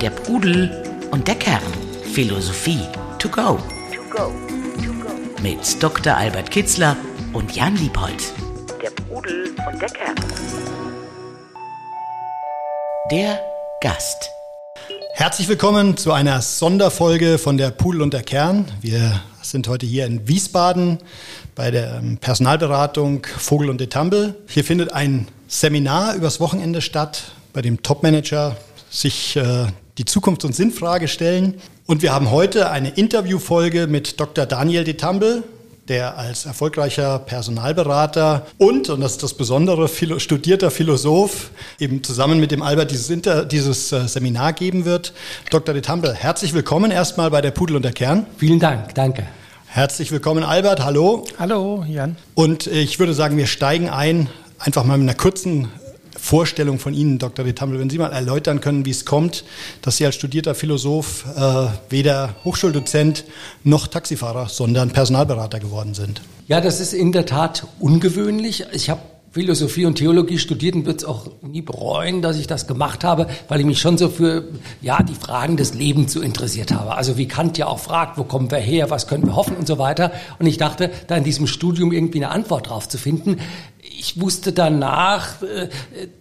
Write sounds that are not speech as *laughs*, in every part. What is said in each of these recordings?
Der Pudel und der Kern. Philosophie to go. Mit Dr. Albert Kitzler und Jan Liebold. Der Pudel und der Kern. Der Gast. Herzlich willkommen zu einer Sonderfolge von der Pudel und der Kern. Wir sind heute hier in Wiesbaden bei der ähm, Personalberatung Vogel und Detamble. Hier findet ein Seminar übers Wochenende statt, bei dem Topmanager sich äh, die Zukunfts- und Sinnfrage stellen. Und wir haben heute eine Interviewfolge mit Dr. Daniel Detamble, der als erfolgreicher Personalberater und, und das ist das Besondere, philo studierter Philosoph eben zusammen mit dem Albert dieses, Inter dieses äh, Seminar geben wird. Dr. De Tamble, herzlich willkommen erstmal bei der Pudel und der Kern. Vielen Dank, danke. Herzlich willkommen, Albert. Hallo. Hallo, Jan. Und ich würde sagen, wir steigen ein, einfach mal mit einer kurzen Vorstellung von Ihnen, Dr. De Tamble, wenn Sie mal erläutern können, wie es kommt, dass Sie als studierter Philosoph äh, weder Hochschuldozent noch Taxifahrer, sondern Personalberater geworden sind. Ja, das ist in der Tat ungewöhnlich. Ich habe Philosophie und Theologie studiert und würde es auch nie bereuen, dass ich das gemacht habe, weil ich mich schon so für ja die Fragen des Lebens so interessiert habe. Also wie Kant ja auch fragt, wo kommen wir her, was können wir hoffen und so weiter. Und ich dachte, da in diesem Studium irgendwie eine Antwort drauf zu finden. Ich wusste danach, äh,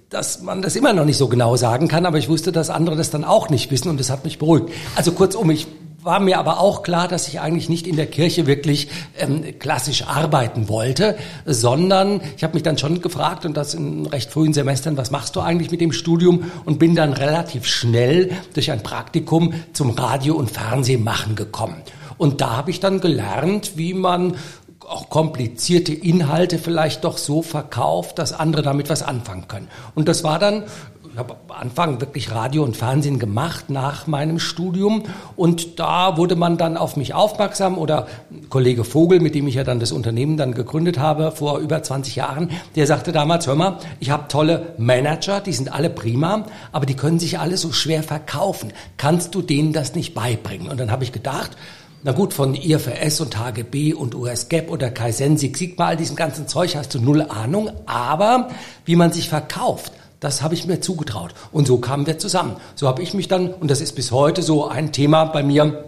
dass man das immer noch nicht so genau sagen kann, aber ich wusste, dass andere das dann auch nicht wissen und das hat mich beruhigt. Also kurzum, ich war mir aber auch klar, dass ich eigentlich nicht in der Kirche wirklich ähm, klassisch arbeiten wollte, sondern ich habe mich dann schon gefragt und das in recht frühen Semestern, was machst du eigentlich mit dem Studium und bin dann relativ schnell durch ein Praktikum zum Radio- und Fernsehmachen gekommen. Und da habe ich dann gelernt, wie man auch komplizierte Inhalte vielleicht doch so verkauft, dass andere damit was anfangen können. Und das war dann ich habe am Anfang wirklich Radio und Fernsehen gemacht nach meinem Studium und da wurde man dann auf mich aufmerksam oder Kollege Vogel, mit dem ich ja dann das Unternehmen dann gegründet habe vor über 20 Jahren, der sagte damals, hör mal, ich habe tolle Manager, die sind alle prima, aber die können sich alle so schwer verkaufen. Kannst du denen das nicht beibringen? Und dann habe ich gedacht, na gut, von IFRS und HGB und US-GAAP oder Kaizen, Sigma, all diesem ganzen Zeug hast du null Ahnung, aber wie man sich verkauft, das habe ich mir zugetraut. Und so kamen wir zusammen. So habe ich mich dann, und das ist bis heute so ein Thema bei mir,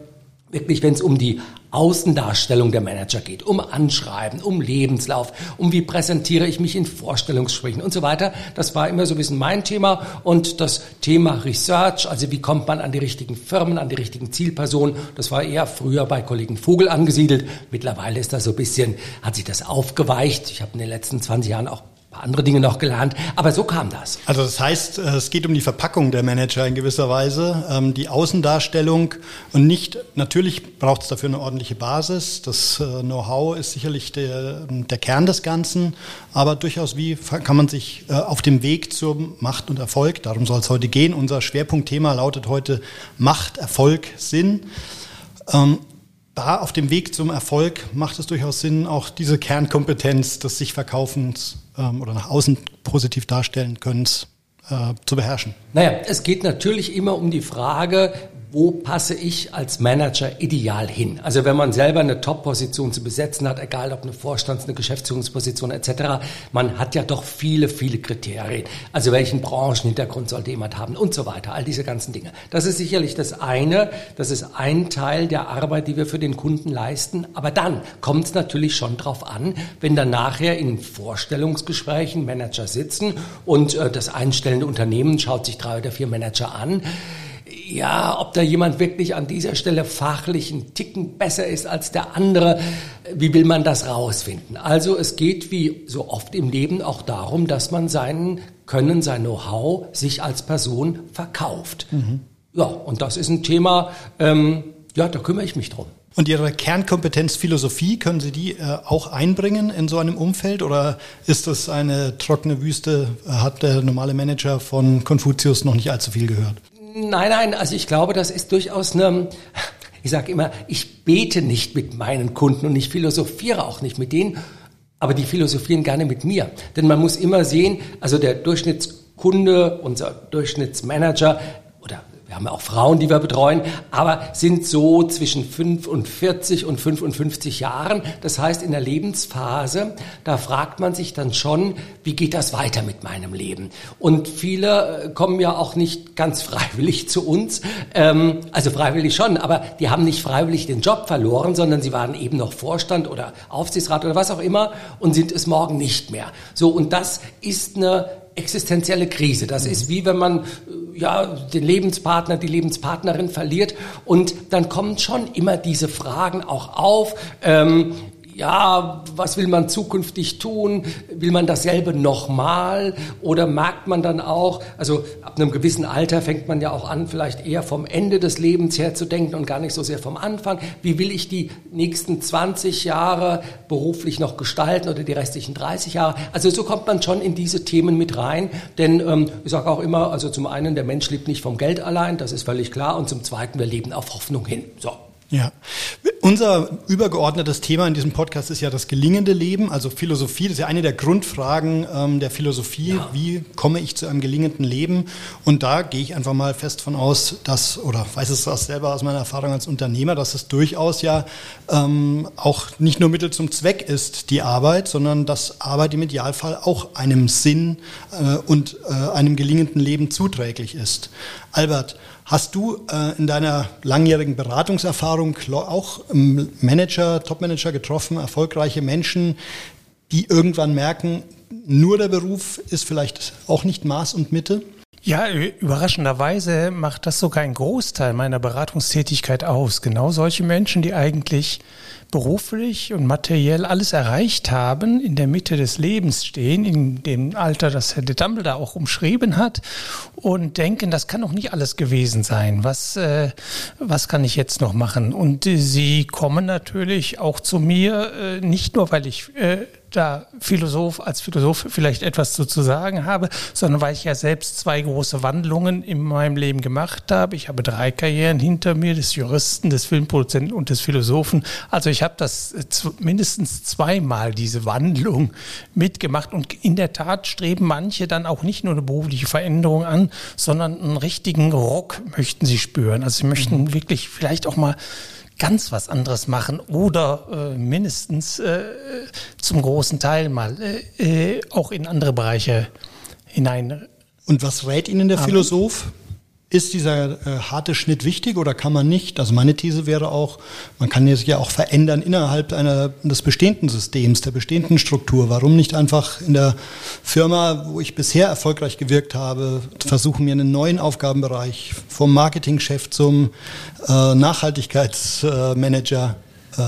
wirklich, wenn es um die Außendarstellung der Manager geht, um Anschreiben, um Lebenslauf, um wie präsentiere ich mich in Vorstellungsgesprächen und so weiter. Das war immer so ein bisschen mein Thema und das Thema Research, also wie kommt man an die richtigen Firmen, an die richtigen Zielpersonen, das war eher früher bei Kollegen Vogel angesiedelt. Mittlerweile ist das so ein bisschen, hat sich das aufgeweicht. Ich habe in den letzten 20 Jahren auch paar andere Dinge noch gelernt. Aber so kam das. Also das heißt, äh, es geht um die Verpackung der Manager in gewisser Weise, ähm, die Außendarstellung und nicht, natürlich braucht es dafür eine ordentliche Basis. Das äh, Know-how ist sicherlich der, der Kern des Ganzen, aber durchaus wie kann man sich äh, auf dem Weg zur Macht und Erfolg, darum soll es heute gehen. Unser Schwerpunktthema lautet heute Macht, Erfolg, Sinn. Da auf dem Weg zum Erfolg macht es durchaus Sinn, auch diese Kernkompetenz des sich Verkaufens ähm, oder nach außen positiv darstellen können äh, zu beherrschen. Naja, es geht natürlich immer um die Frage, wo passe ich als Manager ideal hin? Also wenn man selber eine Top-Position zu besetzen hat, egal ob eine Vorstands-, eine Geschäftsführungsposition etc., man hat ja doch viele, viele Kriterien. Also welchen Branchenhintergrund sollte jemand haben und so weiter, all diese ganzen Dinge. Das ist sicherlich das eine, das ist ein Teil der Arbeit, die wir für den Kunden leisten. Aber dann kommt es natürlich schon drauf an, wenn dann nachher in Vorstellungsgesprächen Manager sitzen und äh, das einstellende Unternehmen schaut sich drei oder vier Manager an, ja, ob da jemand wirklich an dieser Stelle fachlich einen Ticken besser ist als der andere, wie will man das rausfinden? Also es geht wie so oft im Leben auch darum, dass man seinen Können, sein Know-how sich als Person verkauft. Mhm. Ja, und das ist ein Thema, ähm, ja, da kümmere ich mich drum. Und Ihre Kernkompetenz Philosophie, können Sie die äh, auch einbringen in so einem Umfeld oder ist das eine trockene Wüste? Hat der normale Manager von Konfuzius noch nicht allzu viel gehört? Nein, nein, also ich glaube, das ist durchaus eine, ich sage immer, ich bete nicht mit meinen Kunden und ich philosophiere auch nicht mit denen, aber die philosophieren gerne mit mir. Denn man muss immer sehen, also der Durchschnittskunde, unser Durchschnittsmanager wir haben auch Frauen, die wir betreuen, aber sind so zwischen 45 und 55 Jahren. Das heißt, in der Lebensphase, da fragt man sich dann schon, wie geht das weiter mit meinem Leben? Und viele äh, kommen ja auch nicht ganz *laughs* freiwillig zu uns, ähm, also freiwillig schon, aber die haben nicht freiwillig den Job verloren, sondern sie waren eben noch Vorstand oder Aufsichtsrat oder was auch immer und sind es morgen nicht mehr. So, und das ist eine existenzielle Krise. Das ist wie wenn man äh, ja den Lebenspartner, die Lebenspartnerin verliert und dann kommen schon immer diese Fragen auch auf. Ähm, ja, was will man zukünftig tun? Will man dasselbe nochmal? Oder merkt man dann auch, also ab einem gewissen Alter fängt man ja auch an, vielleicht eher vom Ende des Lebens her zu denken und gar nicht so sehr vom Anfang. Wie will ich die nächsten 20 Jahre beruflich noch gestalten oder die restlichen 30 Jahre? Also so kommt man schon in diese Themen mit rein. Denn ähm, ich sage auch immer, also zum einen, der Mensch lebt nicht vom Geld allein, das ist völlig klar. Und zum zweiten, wir leben auf Hoffnung hin. So. Ja, unser übergeordnetes Thema in diesem Podcast ist ja das gelingende Leben, also Philosophie. Das ist ja eine der Grundfragen ähm, der Philosophie. Ja. Wie komme ich zu einem gelingenden Leben? Und da gehe ich einfach mal fest von aus, dass, oder weiß es auch selber aus meiner Erfahrung als Unternehmer, dass es durchaus ja ähm, auch nicht nur Mittel zum Zweck ist, die Arbeit, sondern dass Arbeit im Idealfall auch einem Sinn äh, und äh, einem gelingenden Leben zuträglich ist. Albert, Hast du äh, in deiner langjährigen Beratungserfahrung auch Manager, Topmanager getroffen, erfolgreiche Menschen, die irgendwann merken, nur der Beruf ist vielleicht auch nicht Maß und Mitte? Ja, überraschenderweise macht das sogar einen Großteil meiner Beratungstätigkeit aus. Genau solche Menschen, die eigentlich beruflich und materiell alles erreicht haben, in der Mitte des Lebens stehen, in dem Alter, das Herr de Dumbledore auch umschrieben hat, und denken, das kann doch nicht alles gewesen sein. Was, äh, was kann ich jetzt noch machen? Und äh, sie kommen natürlich auch zu mir, äh, nicht nur, weil ich äh, da Philosoph als Philosoph vielleicht etwas zu, zu sagen habe, sondern weil ich ja selbst zwei große Wandlungen in meinem Leben gemacht habe. Ich habe drei Karrieren hinter mir, des Juristen, des Filmproduzenten und des Philosophen. Also ich habe das äh, mindestens zweimal diese Wandlung mitgemacht und in der Tat streben manche dann auch nicht nur eine berufliche Veränderung an, sondern einen richtigen Rock möchten sie spüren. Also sie möchten mhm. wirklich vielleicht auch mal ganz was anderes machen oder äh, mindestens äh, zum großen Teil mal äh, äh auch in andere Bereiche hinein. Und was rät Ihnen der Philosoph? Ist dieser äh, harte Schnitt wichtig oder kann man nicht? Also meine These wäre auch, man kann sich ja auch verändern innerhalb einer, des bestehenden Systems, der bestehenden Struktur. Warum nicht einfach in der Firma, wo ich bisher erfolgreich gewirkt habe, versuchen, mir einen neuen Aufgabenbereich vom Marketingchef zum äh, Nachhaltigkeitsmanager äh,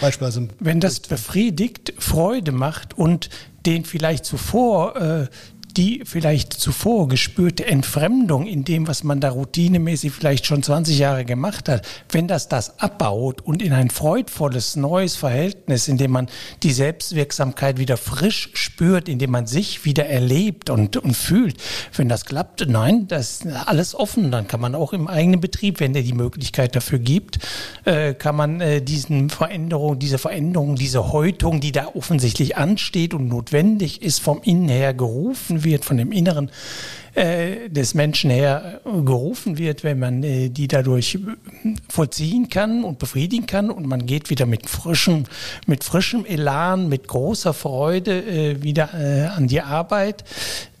beispielsweise. Wenn das befriedigt, Freude macht und den vielleicht zuvor äh, die vielleicht zuvor gespürte Entfremdung in dem, was man da routinemäßig vielleicht schon 20 Jahre gemacht hat, wenn das das abbaut und in ein freudvolles neues Verhältnis, in dem man die Selbstwirksamkeit wieder frisch spürt, in dem man sich wieder erlebt und, und fühlt, wenn das klappt, nein, das ist alles offen, dann kann man auch im eigenen Betrieb, wenn der die Möglichkeit dafür gibt, äh, kann man äh, diesen Veränderung, diese Veränderung, diese Häutung, die da offensichtlich ansteht und notwendig ist, vom Innen her gerufen wird, von dem Inneren äh, des Menschen her gerufen wird, wenn man äh, die dadurch vollziehen kann und befriedigen kann und man geht wieder mit frischem, mit frischem Elan, mit großer Freude äh, wieder äh, an die Arbeit,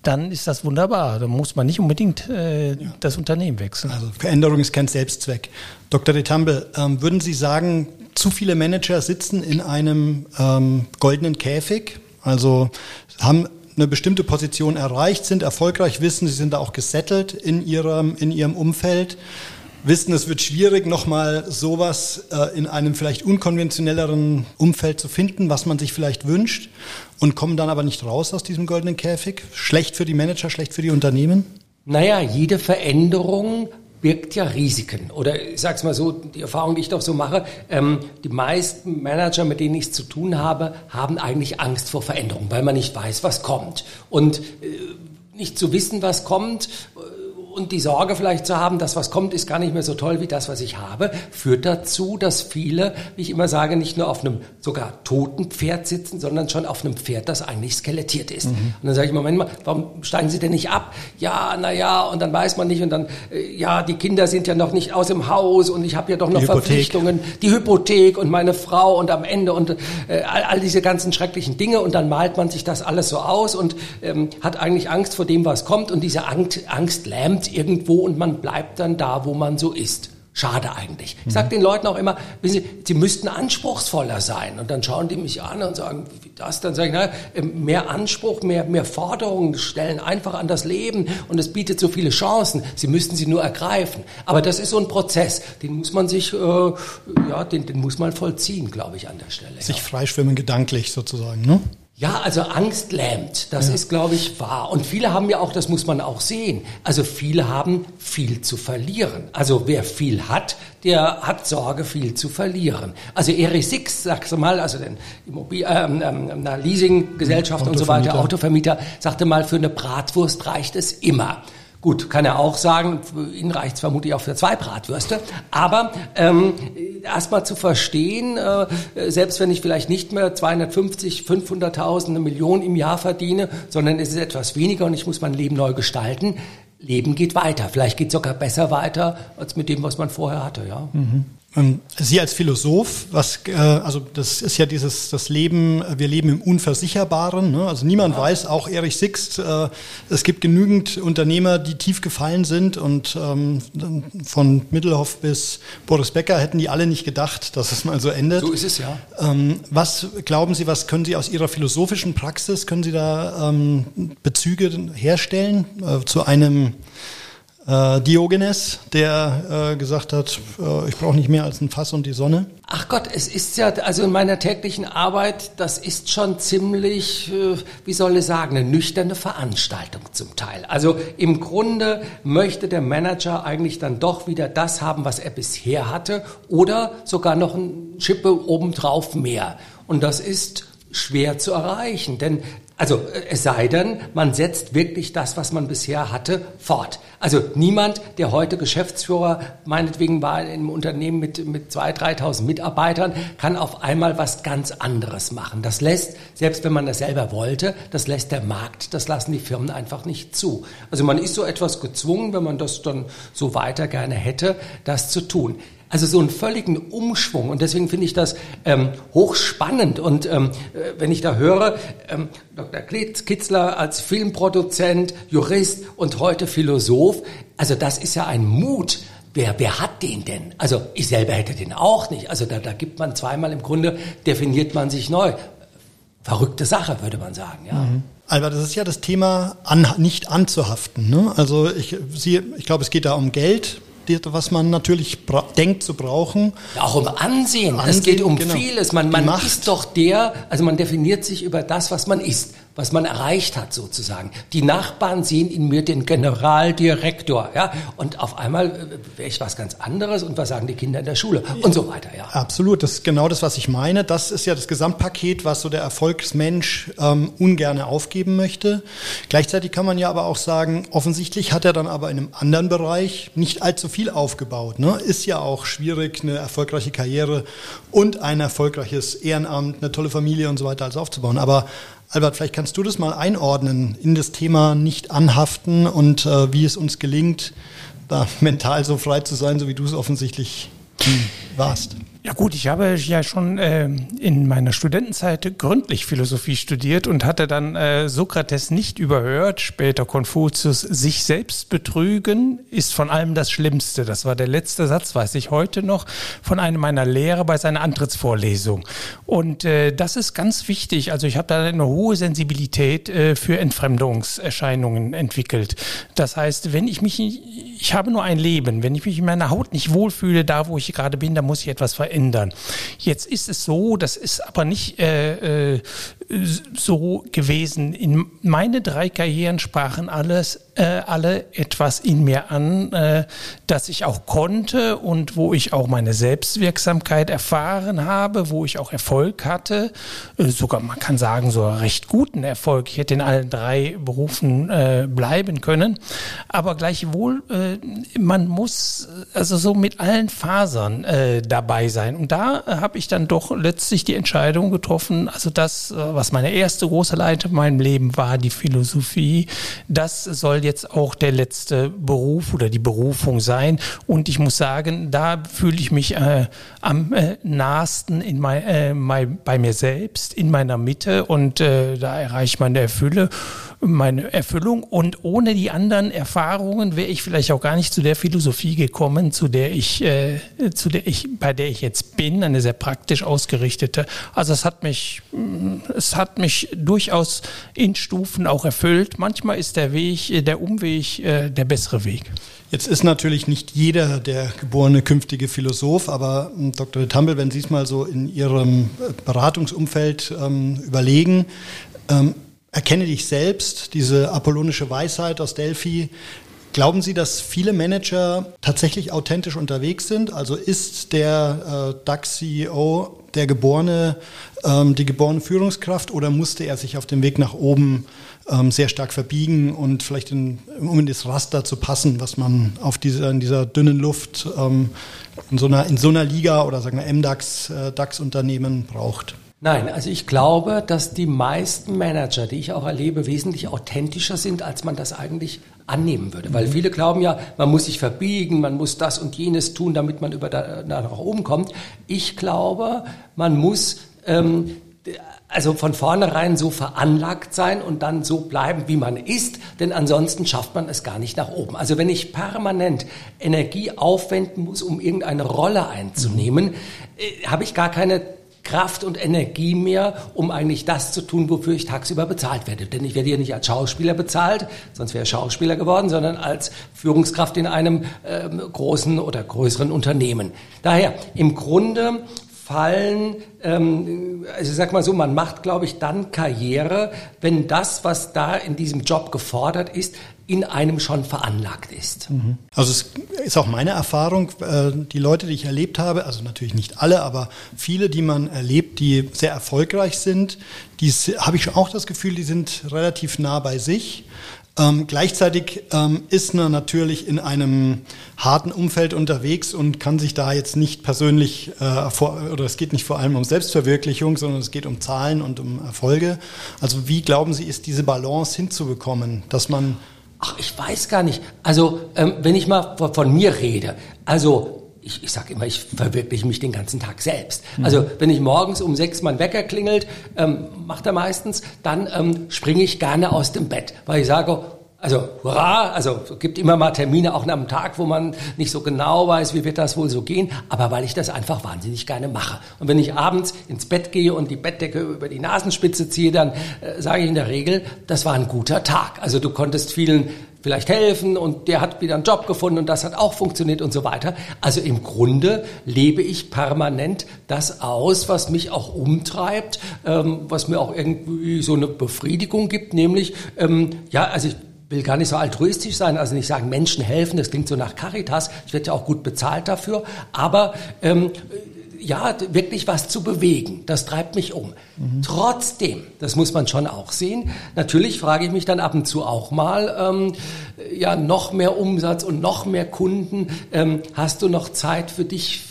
dann ist das wunderbar. Da muss man nicht unbedingt äh, ja. das Unternehmen wechseln. Also Veränderung ist kein Selbstzweck. Dr. De Tambe, ähm, würden Sie sagen, zu viele Manager sitzen in einem ähm, goldenen Käfig? Also haben eine bestimmte Position erreicht, sind erfolgreich, wissen, sie sind da auch gesettelt in ihrem, in ihrem Umfeld, wissen, es wird schwierig, nochmal sowas äh, in einem vielleicht unkonventionelleren Umfeld zu finden, was man sich vielleicht wünscht und kommen dann aber nicht raus aus diesem goldenen Käfig. Schlecht für die Manager, schlecht für die Unternehmen? Naja, jede Veränderung birgt ja Risiken. Oder ich sage es mal so, die Erfahrung, die ich doch so mache, ähm, die meisten Manager, mit denen ich zu tun habe, haben eigentlich Angst vor Veränderung, weil man nicht weiß, was kommt. Und äh, nicht zu wissen, was kommt, und die Sorge vielleicht zu haben, dass was kommt, ist gar nicht mehr so toll wie das, was ich habe, führt dazu, dass viele, wie ich immer sage, nicht nur auf einem sogar toten Pferd sitzen, sondern schon auf einem Pferd, das eigentlich skelettiert ist. Mhm. Und dann sage ich, Moment mal, warum steigen Sie denn nicht ab? Ja, na ja, und dann weiß man nicht und dann, äh, ja, die Kinder sind ja noch nicht aus dem Haus und ich habe ja doch noch die Verpflichtungen, die Hypothek und meine Frau und am Ende und äh, all, all, diese ganzen schrecklichen Dinge und dann malt man sich das alles so aus und ähm, hat eigentlich Angst vor dem, was kommt und diese Angst, Angst lähmt landet irgendwo und man bleibt dann da, wo man so ist. Schade eigentlich. Ich sage den Leuten auch immer, Sie, sie müssten anspruchsvoller sein. Und dann schauen die mich an und sagen, wie das? Dann sage ich, na, ähm, mehr Anspruch, mehr, mehr Forderungen stellen einfach an das Leben und es bietet so viele Chancen. Sie müssten sie nur ergreifen. Aber das ist so ein Prozess, den muss man sich, äh, ja, den, den muss man vollziehen, glaube ich, an der Stelle. Sich ja. freischwimmen gedanklich sozusagen, ne? Ja, also Angst lähmt, das ja. ist, glaube ich, wahr. Und viele haben ja auch, das muss man auch sehen, also viele haben viel zu verlieren. Also wer viel hat, der hat Sorge, viel zu verlieren. Also Erich Six, sagst du mal, also den Immobil ähm, ähm, Leasinggesellschaft und so weiter, Autovermieter, sagte mal, für eine Bratwurst reicht es immer. Gut, kann er auch sagen, für ihn reicht es vermutlich auch für zwei Bratwürste. Aber ähm, erstmal zu verstehen, äh, selbst wenn ich vielleicht nicht mehr 250, 500.000, eine Million im Jahr verdiene, sondern es ist etwas weniger und ich muss mein Leben neu gestalten, Leben geht weiter. Vielleicht geht es sogar besser weiter als mit dem, was man vorher hatte. Ja. Mhm. Ähm, Sie als Philosoph, was, äh, also das ist ja dieses, das Leben, wir leben im Unversicherbaren. Ne? Also niemand ja. weiß, auch Erich Sixt, äh, es gibt genügend Unternehmer, die tief gefallen sind und ähm, von Mittelhoff bis Boris Becker hätten die alle nicht gedacht, dass es mal so endet. So ist es ja. Ähm, was glauben Sie, was können Sie aus Ihrer philosophischen Praxis, können Sie da ähm, Bezüge herstellen äh, zu einem äh, Diogenes, der äh, gesagt hat, äh, ich brauche nicht mehr als ein Fass und die Sonne. Ach Gott, es ist ja, also in meiner täglichen Arbeit, das ist schon ziemlich, äh, wie soll ich sagen, eine nüchterne Veranstaltung zum Teil. Also im Grunde möchte der Manager eigentlich dann doch wieder das haben, was er bisher hatte oder sogar noch ein Schippe obendrauf mehr. Und das ist schwer zu erreichen, denn also äh, es sei denn, man setzt wirklich das, was man bisher hatte, fort. Also niemand, der heute Geschäftsführer meinetwegen war in einem Unternehmen mit, mit 2.000, 3.000 Mitarbeitern, kann auf einmal was ganz anderes machen. Das lässt, selbst wenn man das selber wollte, das lässt der Markt, das lassen die Firmen einfach nicht zu. Also man ist so etwas gezwungen, wenn man das dann so weiter gerne hätte, das zu tun. Also so einen völligen Umschwung. Und deswegen finde ich das ähm, hochspannend. Und ähm, äh, wenn ich da höre, ähm, Dr. Kitzler als Filmproduzent, Jurist und heute Philosoph, also das ist ja ein Mut. Wer, wer hat den denn? Also ich selber hätte den auch nicht. Also da, da gibt man zweimal im Grunde, definiert man sich neu. Verrückte Sache, würde man sagen, ja. Mhm. Albert, das ist ja das Thema, an, nicht anzuhaften. Ne? Also ich, Sie, ich glaube, es geht da um Geld was man natürlich denkt zu brauchen. auch um Ansehen. Ansehen es geht um genau. vieles. Man, man ist doch der, also man definiert sich über das, was man ist was man erreicht hat sozusagen. Die Nachbarn sehen in mir den Generaldirektor, ja, und auf einmal äh, wäre ich was ganz anderes und was sagen die Kinder in der Schule und so weiter, ja. Absolut, das ist genau das, was ich meine. Das ist ja das Gesamtpaket, was so der Erfolgsmensch ähm, ungerne aufgeben möchte. Gleichzeitig kann man ja aber auch sagen, offensichtlich hat er dann aber in einem anderen Bereich nicht allzu viel aufgebaut. Ne? Ist ja auch schwierig, eine erfolgreiche Karriere und ein erfolgreiches Ehrenamt, eine tolle Familie und so weiter alles aufzubauen. Aber Albert, vielleicht kannst du das mal einordnen in das Thema nicht anhaften und äh, wie es uns gelingt, da *laughs* mental so frei zu sein, so wie du es offensichtlich warst. Ja gut, ich habe ja schon äh, in meiner Studentenzeit gründlich Philosophie studiert und hatte dann äh, Sokrates nicht überhört, später Konfuzius, sich selbst betrügen ist von allem das Schlimmste. Das war der letzte Satz, weiß ich heute noch, von einem meiner Lehrer bei seiner Antrittsvorlesung. Und äh, das ist ganz wichtig. Also ich habe da eine hohe Sensibilität äh, für Entfremdungserscheinungen entwickelt. Das heißt, wenn ich mich, ich habe nur ein Leben, wenn ich mich in meiner Haut nicht wohlfühle, da wo ich gerade bin, da muss ich etwas verändern verändern. Jetzt ist es so, das ist aber nicht äh, äh, so gewesen. In meine drei Karrieren sprachen alles, äh, alle etwas in mir an, äh, dass ich auch konnte und wo ich auch meine Selbstwirksamkeit erfahren habe, wo ich auch Erfolg hatte, äh, sogar man kann sagen so recht guten Erfolg. Ich hätte in allen drei Berufen äh, bleiben können, aber gleichwohl äh, man muss also so mit allen Fasern äh, dabei sein und da habe ich dann doch letztlich die Entscheidung getroffen, also das was was meine erste große Leidenschaft in meinem Leben war, die Philosophie, das soll jetzt auch der letzte Beruf oder die Berufung sein. Und ich muss sagen, da fühle ich mich äh, am äh, nahesten in mein, äh, mein, bei mir selbst, in meiner Mitte und äh, da erreicht man der Fülle meine Erfüllung. Und ohne die anderen Erfahrungen wäre ich vielleicht auch gar nicht zu der Philosophie gekommen, zu der ich, äh, zu der ich, bei der ich jetzt bin, eine sehr praktisch ausgerichtete. Also es hat mich, mm, es hat mich durchaus in Stufen auch erfüllt. Manchmal ist der Weg, äh, der Umweg, äh, der bessere Weg. Jetzt ist natürlich nicht jeder der geborene künftige Philosoph, aber hm, Dr. Tumble, wenn Sie es mal so in Ihrem äh, Beratungsumfeld ähm, überlegen, ähm, Erkenne dich selbst, diese apollonische Weisheit aus Delphi. Glauben Sie, dass viele Manager tatsächlich authentisch unterwegs sind? Also ist der äh, DAX-CEO der geborene, ähm, die geborene Führungskraft oder musste er sich auf dem Weg nach oben ähm, sehr stark verbiegen und vielleicht in, um in das Raster zu passen, was man auf dieser, in dieser dünnen Luft ähm, in, so einer, in so einer Liga oder sagen wir MDAX, äh, DAX-Unternehmen braucht? Nein, also ich glaube, dass die meisten Manager, die ich auch erlebe, wesentlich authentischer sind, als man das eigentlich annehmen würde. Weil mhm. viele glauben ja, man muss sich verbiegen, man muss das und jenes tun, damit man über da, da nach oben kommt. Ich glaube, man muss ähm, also von vornherein so veranlagt sein und dann so bleiben, wie man ist, denn ansonsten schafft man es gar nicht nach oben. Also wenn ich permanent Energie aufwenden muss, um irgendeine Rolle einzunehmen, äh, habe ich gar keine Kraft und Energie mehr, um eigentlich das zu tun, wofür ich tagsüber bezahlt werde. Denn ich werde hier nicht als Schauspieler bezahlt, sonst wäre ich Schauspieler geworden, sondern als Führungskraft in einem äh, großen oder größeren Unternehmen. Daher, im Grunde fallen, ähm, also ich sag mal so, man macht, glaube ich, dann Karriere, wenn das, was da in diesem Job gefordert ist, in einem schon veranlagt ist. Mhm. Also es ist auch meine Erfahrung, äh, die Leute, die ich erlebt habe, also natürlich nicht alle, aber viele, die man erlebt, die sehr erfolgreich sind, die habe ich auch das Gefühl, die sind relativ nah bei sich. Ähm, gleichzeitig ähm, ist man natürlich in einem harten Umfeld unterwegs und kann sich da jetzt nicht persönlich, äh, vor, oder es geht nicht vor allem um Selbstverwirklichung, sondern es geht um Zahlen und um Erfolge. Also wie glauben Sie, ist diese Balance hinzubekommen, dass man Ach, ich weiß gar nicht. Also, ähm, wenn ich mal von, von mir rede, also ich, ich sage immer, ich verwirkliche mich den ganzen Tag selbst. Mhm. Also wenn ich morgens um sechs mein Wecker klingelt, ähm, macht er meistens, dann ähm, springe ich gerne aus dem Bett, weil ich sage, also hurra, also gibt immer mal Termine auch am Tag, wo man nicht so genau weiß, wie wird das wohl so gehen, aber weil ich das einfach wahnsinnig gerne mache. Und wenn ich abends ins Bett gehe und die Bettdecke über die Nasenspitze ziehe, dann äh, sage ich in der Regel, das war ein guter Tag. Also du konntest vielen vielleicht helfen und der hat wieder einen Job gefunden und das hat auch funktioniert und so weiter. Also im Grunde lebe ich permanent das aus, was mich auch umtreibt, ähm, was mir auch irgendwie so eine Befriedigung gibt, nämlich, ähm, ja, also ich will gar nicht so altruistisch sein, also nicht sagen, Menschen helfen, das klingt so nach Caritas, ich werde ja auch gut bezahlt dafür, aber ähm, ja, wirklich was zu bewegen, das treibt mich um. Mhm. Trotzdem, das muss man schon auch sehen, natürlich frage ich mich dann ab und zu auch mal, ähm, ja, noch mehr Umsatz und noch mehr Kunden, ähm, hast du noch Zeit für dich,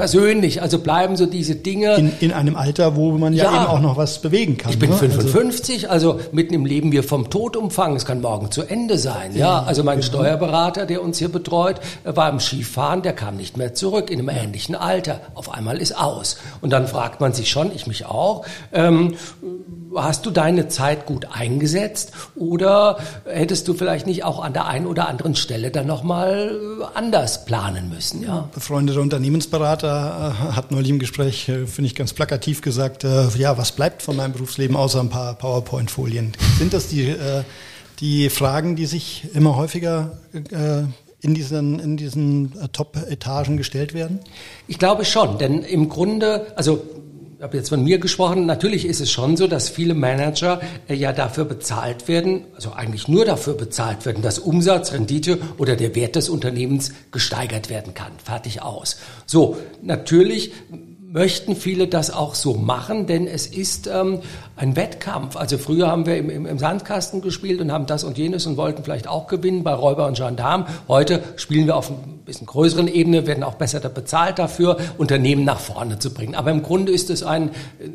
persönlich. Also bleiben so diese Dinge. In, in einem Alter, wo man ja, ja, eben auch noch was bewegen kann. Ich bin ne? 55, also, also, mitten im Leben wir vom Tod umfangen. Es kann morgen zu Ende sein. Ja, ja also mein genau. Steuerberater, der uns hier betreut, war im Skifahren, der kam nicht mehr zurück in einem ähnlichen Alter. Auf einmal ist aus. Und dann fragt man sich schon, ich mich auch, ähm, hast du deine Zeit gut eingesetzt oder hättest du vielleicht nicht auch an der einen oder anderen Stelle dann nochmal anders planen müssen? Ja? Befreundeter Unternehmensberater äh, hat neulich im Gespräch, äh, finde ich ganz plakativ gesagt, äh, ja, was bleibt von meinem Berufsleben außer ein paar PowerPoint-Folien? Sind das die, die Fragen, die sich immer häufiger in diesen, in diesen Top-Etagen gestellt werden? Ich glaube schon, denn im Grunde, also habe jetzt von mir gesprochen, natürlich ist es schon so, dass viele Manager äh, ja dafür bezahlt werden, also eigentlich nur dafür bezahlt werden, dass Umsatz, Rendite oder der Wert des Unternehmens gesteigert werden kann. Fertig aus. So, natürlich möchten viele das auch so machen, denn es ist ähm, ein Wettkampf. Also früher haben wir im, im, im, Sandkasten gespielt und haben das und jenes und wollten vielleicht auch gewinnen bei Räuber und Gendarm. Heute spielen wir auf ein bisschen größeren Ebene, werden auch besser bezahlt dafür, Unternehmen nach vorne zu bringen. Aber im Grunde ist es ein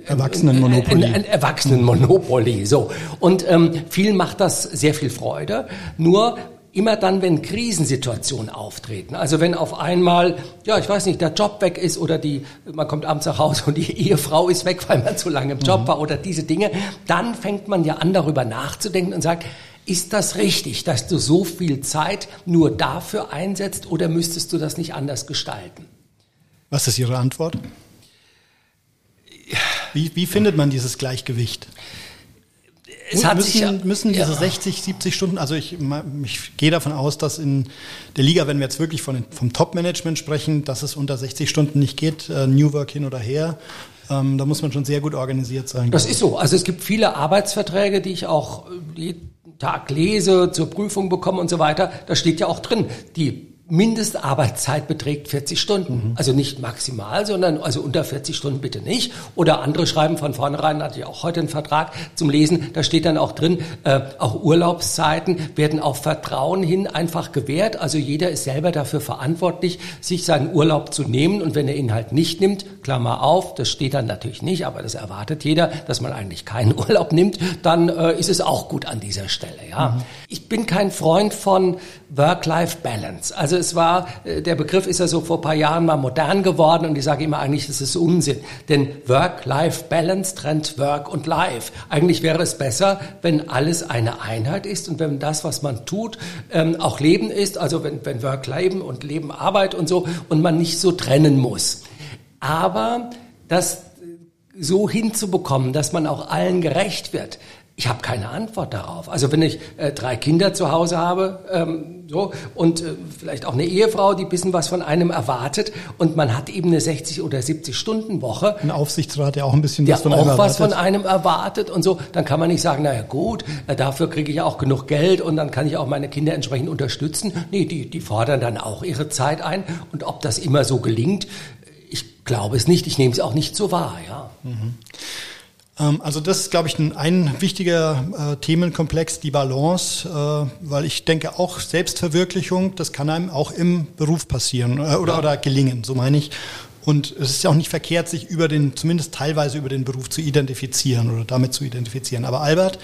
Erwachsenenmonopoly. Ein, ein, ein Erwachsenenmonopoly. So und ähm, vielen macht das sehr viel Freude. Nur immer dann, wenn Krisensituationen auftreten, also wenn auf einmal, ja, ich weiß nicht, der Job weg ist oder die, man kommt abends nach Hause und die *laughs* Ehefrau ist weg, weil man zu lange im Job mhm. war oder diese Dinge, dann fängt man ja an, darüber nachzudenken und sagt, ist das richtig, dass du so viel Zeit nur dafür einsetzt oder müsstest du das nicht anders gestalten? Was ist Ihre Antwort? Wie, wie findet man dieses Gleichgewicht? Es hat müssen, sich, müssen diese ja. 60, 70 Stunden, also ich, ich gehe davon aus, dass in der Liga, wenn wir jetzt wirklich von, vom Top-Management sprechen, dass es unter 60 Stunden nicht geht, äh, New Work hin oder her. Ähm, da muss man schon sehr gut organisiert sein. Das ist so. Also es gibt viele Arbeitsverträge, die ich auch jeden Tag lese, zur Prüfung bekomme und so weiter. Da steht ja auch drin, die Mindestarbeitszeit beträgt 40 Stunden. Mhm. Also nicht maximal, sondern also unter 40 Stunden bitte nicht. Oder andere schreiben von vornherein, hatte ich auch heute einen Vertrag zum Lesen, da steht dann auch drin, äh, auch Urlaubszeiten werden auf Vertrauen hin einfach gewährt. Also jeder ist selber dafür verantwortlich, sich seinen Urlaub zu nehmen. Und wenn er ihn halt nicht nimmt, Klammer auf, das steht dann natürlich nicht, aber das erwartet jeder, dass man eigentlich keinen *laughs* Urlaub nimmt, dann äh, ist es auch gut an dieser Stelle. Ja. Mhm. Ich bin kein Freund von Work-Life-Balance. Also es war, äh, der Begriff ist ja so vor ein paar Jahren mal modern geworden und ich sage immer eigentlich, das ist Unsinn. Denn Work-Life-Balance trennt Work und Life. Eigentlich wäre es besser, wenn alles eine Einheit ist und wenn das, was man tut, ähm, auch Leben ist. Also wenn, wenn Work Leben und Leben Arbeit und so und man nicht so trennen muss. Aber das so hinzubekommen, dass man auch allen gerecht wird, ich habe keine Antwort darauf. Also wenn ich äh, drei Kinder zu Hause habe, ähm, so und äh, vielleicht auch eine Ehefrau, die ein bisschen was von einem erwartet und man hat eben eine 60 oder 70 Stunden Woche. Ein Aufsichtsrat, der auch ein bisschen was von einem erwartet. auch was von einem erwartet und so, dann kann man nicht sagen, naja gut, äh, dafür kriege ich auch genug Geld und dann kann ich auch meine Kinder entsprechend unterstützen. Nee, die, die fordern dann auch ihre Zeit ein und ob das immer so gelingt, ich glaube es nicht. Ich nehme es auch nicht so wahr, ja. Mhm. Ähm, also das ist, glaube ich, ein, ein wichtiger äh, Themenkomplex, die Balance, äh, weil ich denke auch Selbstverwirklichung, das kann einem auch im Beruf passieren äh, oder, oder gelingen, so meine ich. Und es ist ja auch nicht verkehrt, sich über den, zumindest teilweise über den Beruf zu identifizieren oder damit zu identifizieren. Aber Albert,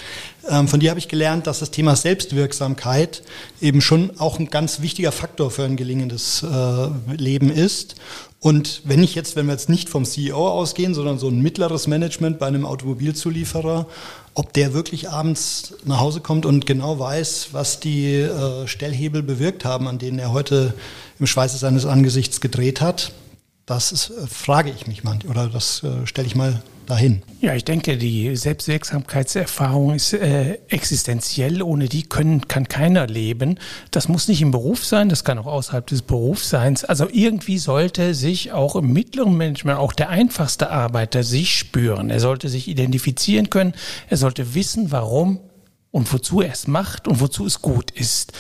ähm, von dir habe ich gelernt, dass das Thema Selbstwirksamkeit eben schon auch ein ganz wichtiger Faktor für ein gelingendes äh, Leben ist. Und wenn ich jetzt, wenn wir jetzt nicht vom CEO ausgehen, sondern so ein mittleres Management bei einem Automobilzulieferer, ob der wirklich abends nach Hause kommt und genau weiß, was die äh, Stellhebel bewirkt haben, an denen er heute im Schweiße seines Angesichts gedreht hat, das ist, äh, frage ich mich mal oder das äh, stelle ich mal dahin. Ja, ich denke, die Selbstwirksamkeitserfahrung ist äh, existenziell. Ohne die können, kann keiner leben. Das muss nicht im Beruf sein, das kann auch außerhalb des Berufsseins. Also irgendwie sollte sich auch im mittleren Management, auch der einfachste Arbeiter sich spüren. Er sollte sich identifizieren können. Er sollte wissen, warum und wozu er es macht und wozu es gut ist.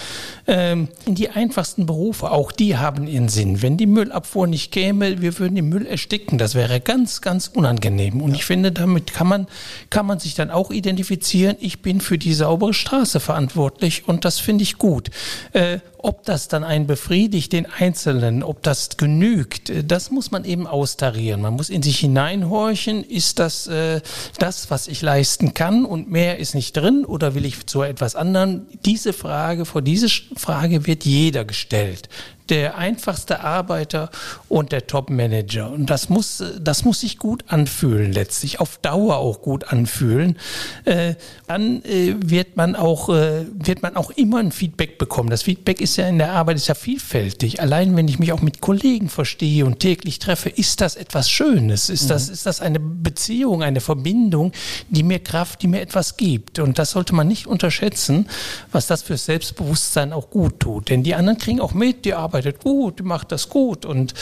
Ähm, die einfachsten Berufe, auch die haben ihren Sinn. Wenn die Müllabfuhr nicht käme, wir würden den Müll ersticken. Das wäre ganz, ganz unangenehm. Und ja. ich finde, damit kann man, kann man sich dann auch identifizieren. Ich bin für die saubere Straße verantwortlich und das finde ich gut. Äh, ob das dann einen befriedigt, den Einzelnen, ob das genügt, äh, das muss man eben austarieren. Man muss in sich hineinhorchen, ist das äh, das, was ich leisten kann und mehr ist nicht drin oder will ich zu etwas anderem? Diese Frage, vor diese Frage wird jeder gestellt der einfachste Arbeiter und der Top-Manager. Und das muss, das muss sich gut anfühlen, letztlich, auf Dauer auch gut anfühlen. Äh, dann äh, wird man auch, äh, wird man auch immer ein Feedback bekommen. Das Feedback ist ja in der Arbeit ist ja vielfältig. Allein wenn ich mich auch mit Kollegen verstehe und täglich treffe, ist das etwas Schönes. Ist mhm. das, ist das eine Beziehung, eine Verbindung, die mir Kraft, die mir etwas gibt. Und das sollte man nicht unterschätzen, was das fürs Selbstbewusstsein auch gut tut. Denn die anderen kriegen auch mit, die Arbeit arbeitet gut, macht das gut und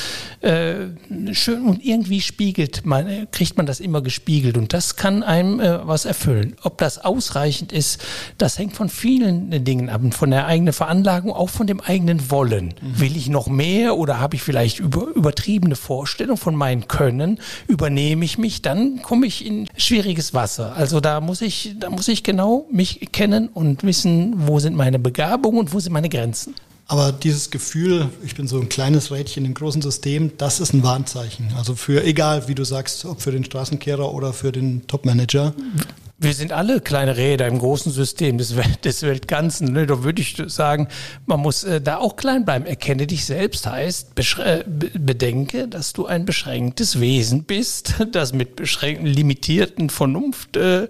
äh, schön und irgendwie spiegelt man, kriegt man das immer gespiegelt und das kann einem äh, was erfüllen. Ob das ausreichend ist, das hängt von vielen Dingen ab, von der eigenen Veranlagung, auch von dem eigenen Wollen. Mhm. Will ich noch mehr oder habe ich vielleicht über, übertriebene Vorstellungen von meinem Können? Übernehme ich mich, dann komme ich in schwieriges Wasser. Also da muss ich, da muss ich genau mich kennen und wissen, wo sind meine Begabungen und wo sind meine Grenzen. Aber dieses Gefühl, ich bin so ein kleines Rädchen im großen System, das ist ein Warnzeichen. Also für, egal wie du sagst, ob für den Straßenkehrer oder für den Topmanager. Wir sind alle kleine Räder im großen System des, Welt, des Weltganzen. Ne? Da würde ich sagen, man muss äh, da auch klein bleiben. Erkenne dich selbst heißt, äh, bedenke, dass du ein beschränktes Wesen bist, *laughs* das mit beschränkten, limitierten Vernunft, äh,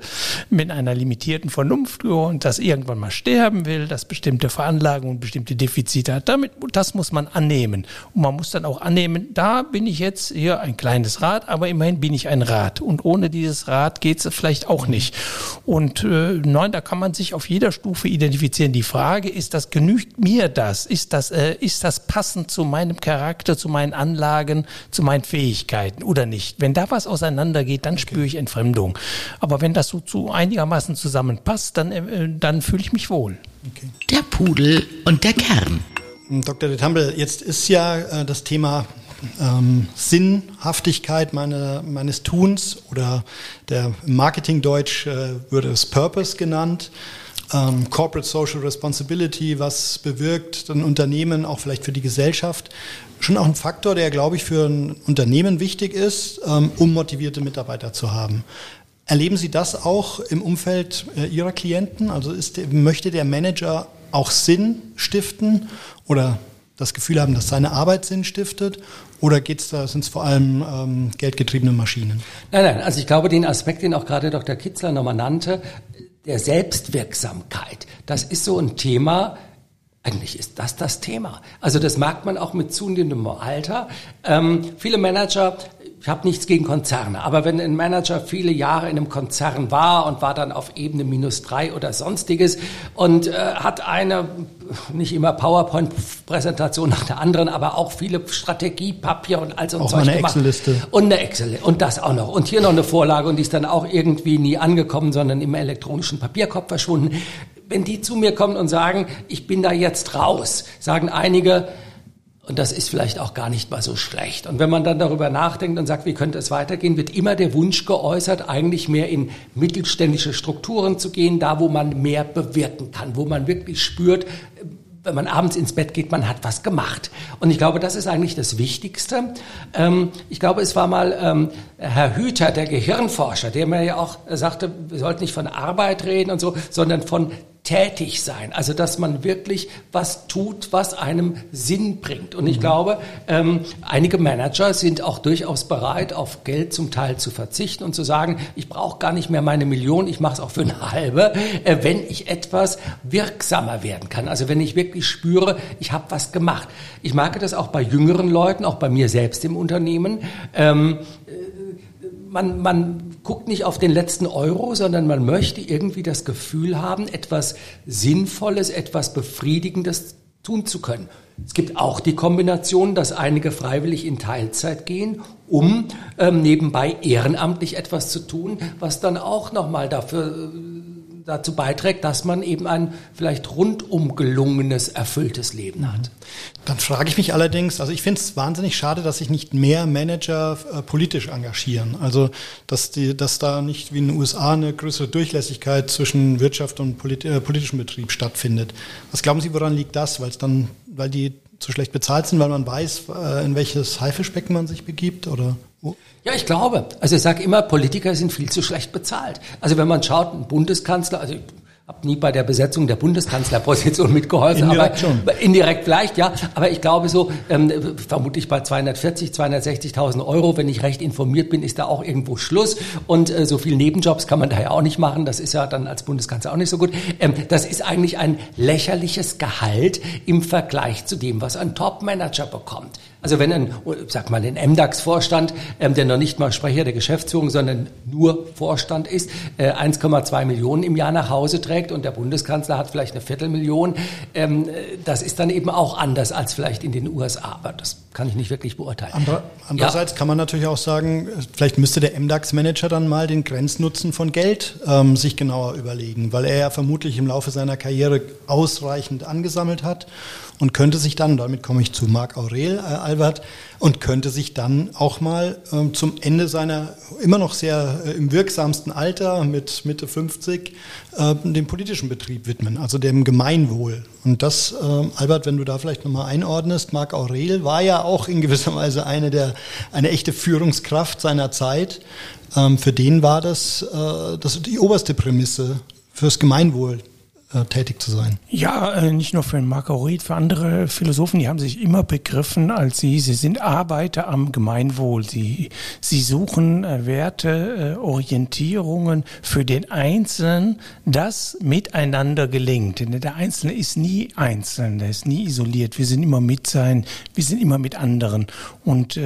mit einer limitierten Vernunft und das irgendwann mal sterben will, das bestimmte Veranlagungen und bestimmte Defizite hat. Damit, das muss man annehmen. Und man muss dann auch annehmen, da bin ich jetzt hier ein kleines Rad, aber immerhin bin ich ein Rad. Und ohne dieses Rad geht es vielleicht auch nicht. Und äh, nein, da kann man sich auf jeder Stufe identifizieren. Die Frage ist, das genügt mir das? Ist das, äh, ist das passend zu meinem Charakter, zu meinen Anlagen, zu meinen Fähigkeiten oder nicht? Wenn da was auseinandergeht, dann okay. spüre ich Entfremdung. Aber wenn das so zu einigermaßen zusammenpasst, dann, äh, dann fühle ich mich wohl. Okay. Der Pudel und der Kern. Dr. de Tambel, jetzt ist ja äh, das Thema ähm, Sinnhaftigkeit meine, meines Tuns oder der Marketingdeutsch äh, würde es Purpose genannt. Ähm, Corporate Social Responsibility, was bewirkt ein Unternehmen, auch vielleicht für die Gesellschaft. Schon auch ein Faktor, der, glaube ich, für ein Unternehmen wichtig ist, ähm, um motivierte Mitarbeiter zu haben. Erleben Sie das auch im Umfeld äh, Ihrer Klienten? Also ist, möchte der Manager auch Sinn stiften oder das Gefühl haben, dass seine Arbeit Sinn stiftet? Oder geht's da, sind es vor allem ähm, geldgetriebene Maschinen? Nein, nein, also ich glaube, den Aspekt, den auch gerade Dr. Kitzler nochmal nannte, der Selbstwirksamkeit, das ist so ein Thema, eigentlich ist das das Thema. Also das merkt man auch mit zunehmendem Alter. Ähm, viele Manager ich habe nichts gegen Konzerne, aber wenn ein Manager viele Jahre in einem Konzern war und war dann auf Ebene minus drei oder sonstiges und äh, hat eine, nicht immer PowerPoint-Präsentation nach der anderen, aber auch viele Strategiepapier und all so auch Zeug eine Excel-Liste. Und eine Excel und das auch noch. Und hier noch eine Vorlage und die ist dann auch irgendwie nie angekommen, sondern im elektronischen Papierkorb verschwunden. Wenn die zu mir kommen und sagen, ich bin da jetzt raus, sagen einige, und das ist vielleicht auch gar nicht mal so schlecht. Und wenn man dann darüber nachdenkt und sagt, wie könnte es weitergehen, wird immer der Wunsch geäußert, eigentlich mehr in mittelständische Strukturen zu gehen, da wo man mehr bewirken kann, wo man wirklich spürt, wenn man abends ins Bett geht, man hat was gemacht. Und ich glaube, das ist eigentlich das Wichtigste. Ähm, ich glaube, es war mal ähm, Herr Hüter, der Gehirnforscher, der mir ja auch sagte, wir sollten nicht von Arbeit reden und so, sondern von tätig sein, also dass man wirklich was tut, was einem Sinn bringt. Und ich mhm. glaube, ähm, einige Manager sind auch durchaus bereit, auf Geld zum Teil zu verzichten und zu sagen, ich brauche gar nicht mehr meine Million, ich mache es auch für eine halbe, äh, wenn ich etwas wirksamer werden kann. Also wenn ich wirklich spüre, ich habe was gemacht. Ich merke das auch bei jüngeren Leuten, auch bei mir selbst im Unternehmen. Ähm, man, man guckt nicht auf den letzten Euro, sondern man möchte irgendwie das Gefühl haben, etwas Sinnvolles, etwas Befriedigendes tun zu können. Es gibt auch die Kombination, dass einige freiwillig in Teilzeit gehen, um ähm, nebenbei ehrenamtlich etwas zu tun, was dann auch nochmal dafür dazu beiträgt, dass man eben ein vielleicht rundum gelungenes, erfülltes Leben hat. Dann frage ich mich allerdings, also ich finde es wahnsinnig schade, dass sich nicht mehr Manager äh, politisch engagieren. Also dass, die, dass da nicht wie in den USA eine größere Durchlässigkeit zwischen Wirtschaft und polit, äh, politischem Betrieb stattfindet. Was glauben Sie, woran liegt das? Weil es dann, weil die zu schlecht bezahlt sind, weil man weiß, äh, in welches Haifischbecken man sich begibt? Oder? Ja, ich glaube. Also ich sage immer, Politiker sind viel zu schlecht bezahlt. Also wenn man schaut, ein Bundeskanzler, also habe nie bei der Besetzung der Bundeskanzlerposition *laughs* mitgeholfen, indirekt aber schon. indirekt vielleicht, ja. Aber ich glaube so, ähm, vermutlich bei 240, 260.000 Euro, wenn ich recht informiert bin, ist da auch irgendwo Schluss. Und äh, so viel Nebenjobs kann man da ja auch nicht machen. Das ist ja dann als Bundeskanzler auch nicht so gut. Ähm, das ist eigentlich ein lächerliches Gehalt im Vergleich zu dem, was ein Top-Manager bekommt. Also wenn ein, sag mal, ein MDAX-Vorstand, ähm, der noch nicht mal Sprecher der Geschäftsführung, sondern nur Vorstand ist, äh, 1,2 Millionen im Jahr nach Hause trägt, und der Bundeskanzler hat vielleicht eine Viertelmillion. Ähm, das ist dann eben auch anders als vielleicht in den USA, aber das kann ich nicht wirklich beurteilen. Ander, andererseits ja. kann man natürlich auch sagen, vielleicht müsste der MDAX-Manager dann mal den Grenznutzen von Geld ähm, sich genauer überlegen, weil er ja vermutlich im Laufe seiner Karriere ausreichend angesammelt hat und könnte sich dann, damit komme ich zu Marc Aurel äh, Albert, und könnte sich dann auch mal ähm, zum Ende seiner immer noch sehr äh, im wirksamsten Alter mit Mitte 50 äh, dem politischen Betrieb widmen, also dem Gemeinwohl. Und das, äh, Albert, wenn du da vielleicht nochmal einordnest, Marc Aurel war ja auch in gewisser Weise eine, der, eine echte Führungskraft seiner Zeit. Ähm, für den war das, äh, das die oberste Prämisse fürs Gemeinwohl äh, tätig zu sein. Ja, äh, nicht nur für Marc Aurel, für andere Philosophen, die haben sich immer begriffen als sie, sie sind Arbeiter am Gemeinwohl. Sie, sie suchen äh, Werte, Orientierungen für den Einzelnen, das miteinander gelingt. Denn der Einzelne ist nie einzeln, der ist nie isoliert. Wir sind immer mit sein, wir sind immer mit anderen. Und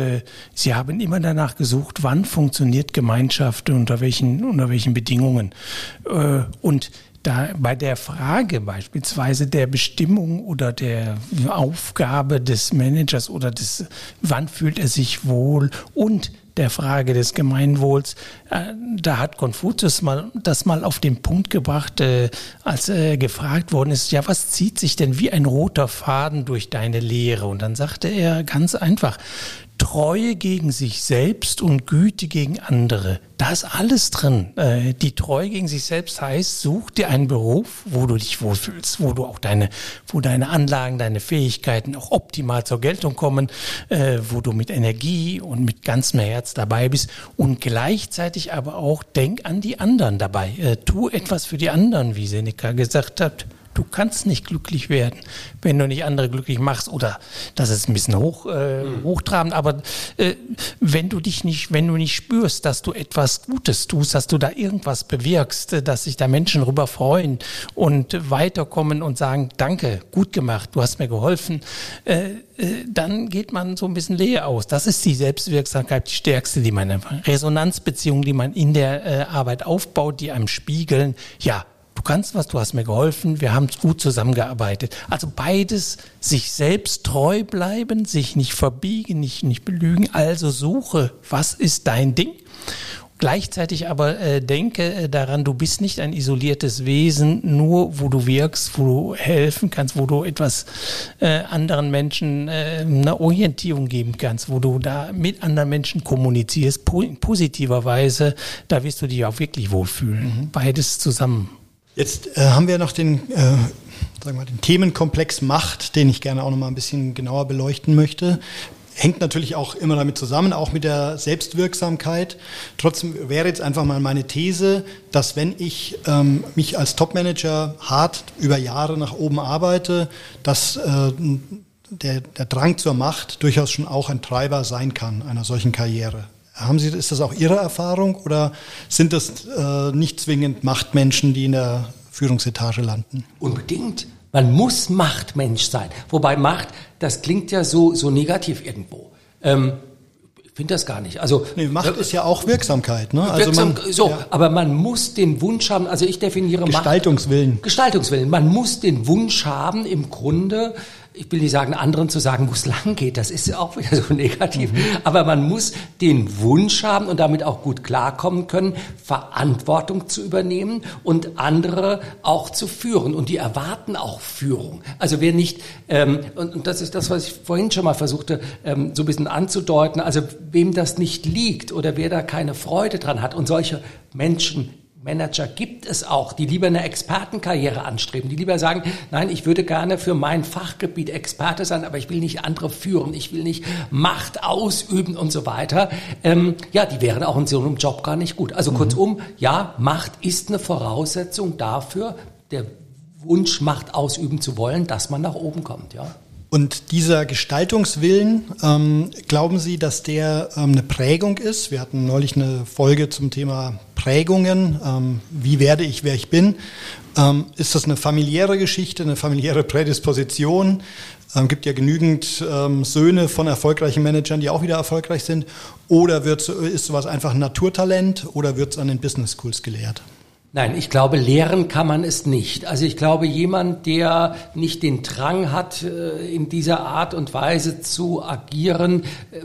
sie haben immer danach gesucht, wann funktioniert Gemeinschaft, unter welchen, unter welchen Bedingungen. Und da bei der Frage beispielsweise der Bestimmung oder der Aufgabe des Managers oder des, wann fühlt er sich wohl und der Frage des Gemeinwohls. Äh, da hat Konfuzius mal das mal auf den Punkt gebracht, äh, als er gefragt worden ist, ja, was zieht sich denn wie ein roter Faden durch deine Lehre? Und dann sagte er ganz einfach, Treue gegen sich selbst und Güte gegen andere. Da ist alles drin. Äh, die Treue gegen sich selbst heißt, such dir einen Beruf, wo du dich wohlfühlst, wo du auch deine, wo deine Anlagen, deine Fähigkeiten auch optimal zur Geltung kommen, äh, wo du mit Energie und mit ganzem Herz dabei bist und gleichzeitig aber auch denk an die anderen dabei. Äh, tu etwas für die anderen, wie Seneca gesagt hat. Du kannst nicht glücklich werden, wenn du nicht andere glücklich machst. Oder das ist ein bisschen hoch, äh, mhm. hochtrabend, aber äh, wenn du dich nicht, wenn du nicht spürst, dass du etwas Gutes tust, dass du da irgendwas bewirkst, äh, dass sich da Menschen rüber freuen und weiterkommen und sagen, danke, gut gemacht, du hast mir geholfen, äh, äh, dann geht man so ein bisschen leer aus. Das ist die Selbstwirksamkeit, die stärkste, die man einfach, Resonanzbeziehungen, die man in der äh, Arbeit aufbaut, die einem spiegeln, ja, du kannst was, du hast mir geholfen, wir haben gut zusammengearbeitet. Also beides, sich selbst treu bleiben, sich nicht verbiegen, nicht, nicht belügen. Also suche, was ist dein Ding? Gleichzeitig aber äh, denke äh, daran, du bist nicht ein isoliertes Wesen, nur wo du wirkst, wo du helfen kannst, wo du etwas äh, anderen Menschen äh, eine Orientierung geben kannst, wo du da mit anderen Menschen kommunizierst, po positiverweise, da wirst du dich auch wirklich wohlfühlen. Mhm. Beides zusammen. Jetzt äh, haben wir noch den, äh, sagen wir, den Themenkomplex Macht, den ich gerne auch noch mal ein bisschen genauer beleuchten möchte. Hängt natürlich auch immer damit zusammen, auch mit der Selbstwirksamkeit. Trotzdem wäre jetzt einfach mal meine These, dass wenn ich ähm, mich als Topmanager hart über Jahre nach oben arbeite, dass äh, der, der Drang zur Macht durchaus schon auch ein Treiber sein kann einer solchen Karriere. Haben Sie, ist das auch Ihre Erfahrung oder sind das äh, nicht zwingend Machtmenschen, die in der Führungsetage landen? Unbedingt. Man muss Machtmensch sein. Wobei Macht, das klingt ja so, so negativ irgendwo. Ähm, ich finde das gar nicht. Also nee, Macht äh, ist ja auch Wirksamkeit, ne? Also Wirksam, man, so, ja. aber man muss den Wunsch haben. Also ich definiere Gestaltungswillen. Macht, Gestaltungswillen. Man muss den Wunsch haben, im Grunde ich will nicht sagen, anderen zu sagen, wo es lang geht, das ist ja auch wieder so *laughs* negativ. Mhm. Aber man muss den Wunsch haben und damit auch gut klarkommen können, Verantwortung zu übernehmen und andere auch zu führen. Und die erwarten auch Führung. Also wer nicht, ähm, und, und das ist das, was ich vorhin schon mal versuchte, ähm, so ein bisschen anzudeuten, also wem das nicht liegt oder wer da keine Freude dran hat und solche Menschen Manager gibt es auch, die lieber eine Expertenkarriere anstreben, die lieber sagen, nein, ich würde gerne für mein Fachgebiet Experte sein, aber ich will nicht andere führen, ich will nicht Macht ausüben und so weiter. Ähm, ja, die wären auch in so einem Job gar nicht gut. Also mhm. kurzum, ja, Macht ist eine Voraussetzung dafür, der Wunsch, Macht ausüben zu wollen, dass man nach oben kommt, ja. Und dieser Gestaltungswillen, ähm, glauben Sie, dass der ähm, eine Prägung ist? Wir hatten neulich eine Folge zum Thema Prägungen. Ähm, wie werde ich, wer ich bin? Ähm, ist das eine familiäre Geschichte, eine familiäre Prädisposition? Ähm, gibt ja genügend ähm, Söhne von erfolgreichen Managern, die auch wieder erfolgreich sind. Oder wird, ist sowas einfach ein Naturtalent oder wird es an den Business Schools gelehrt? Nein, ich glaube, lehren kann man es nicht. Also ich glaube, jemand, der nicht den Drang hat, äh, in dieser Art und Weise zu agieren, äh,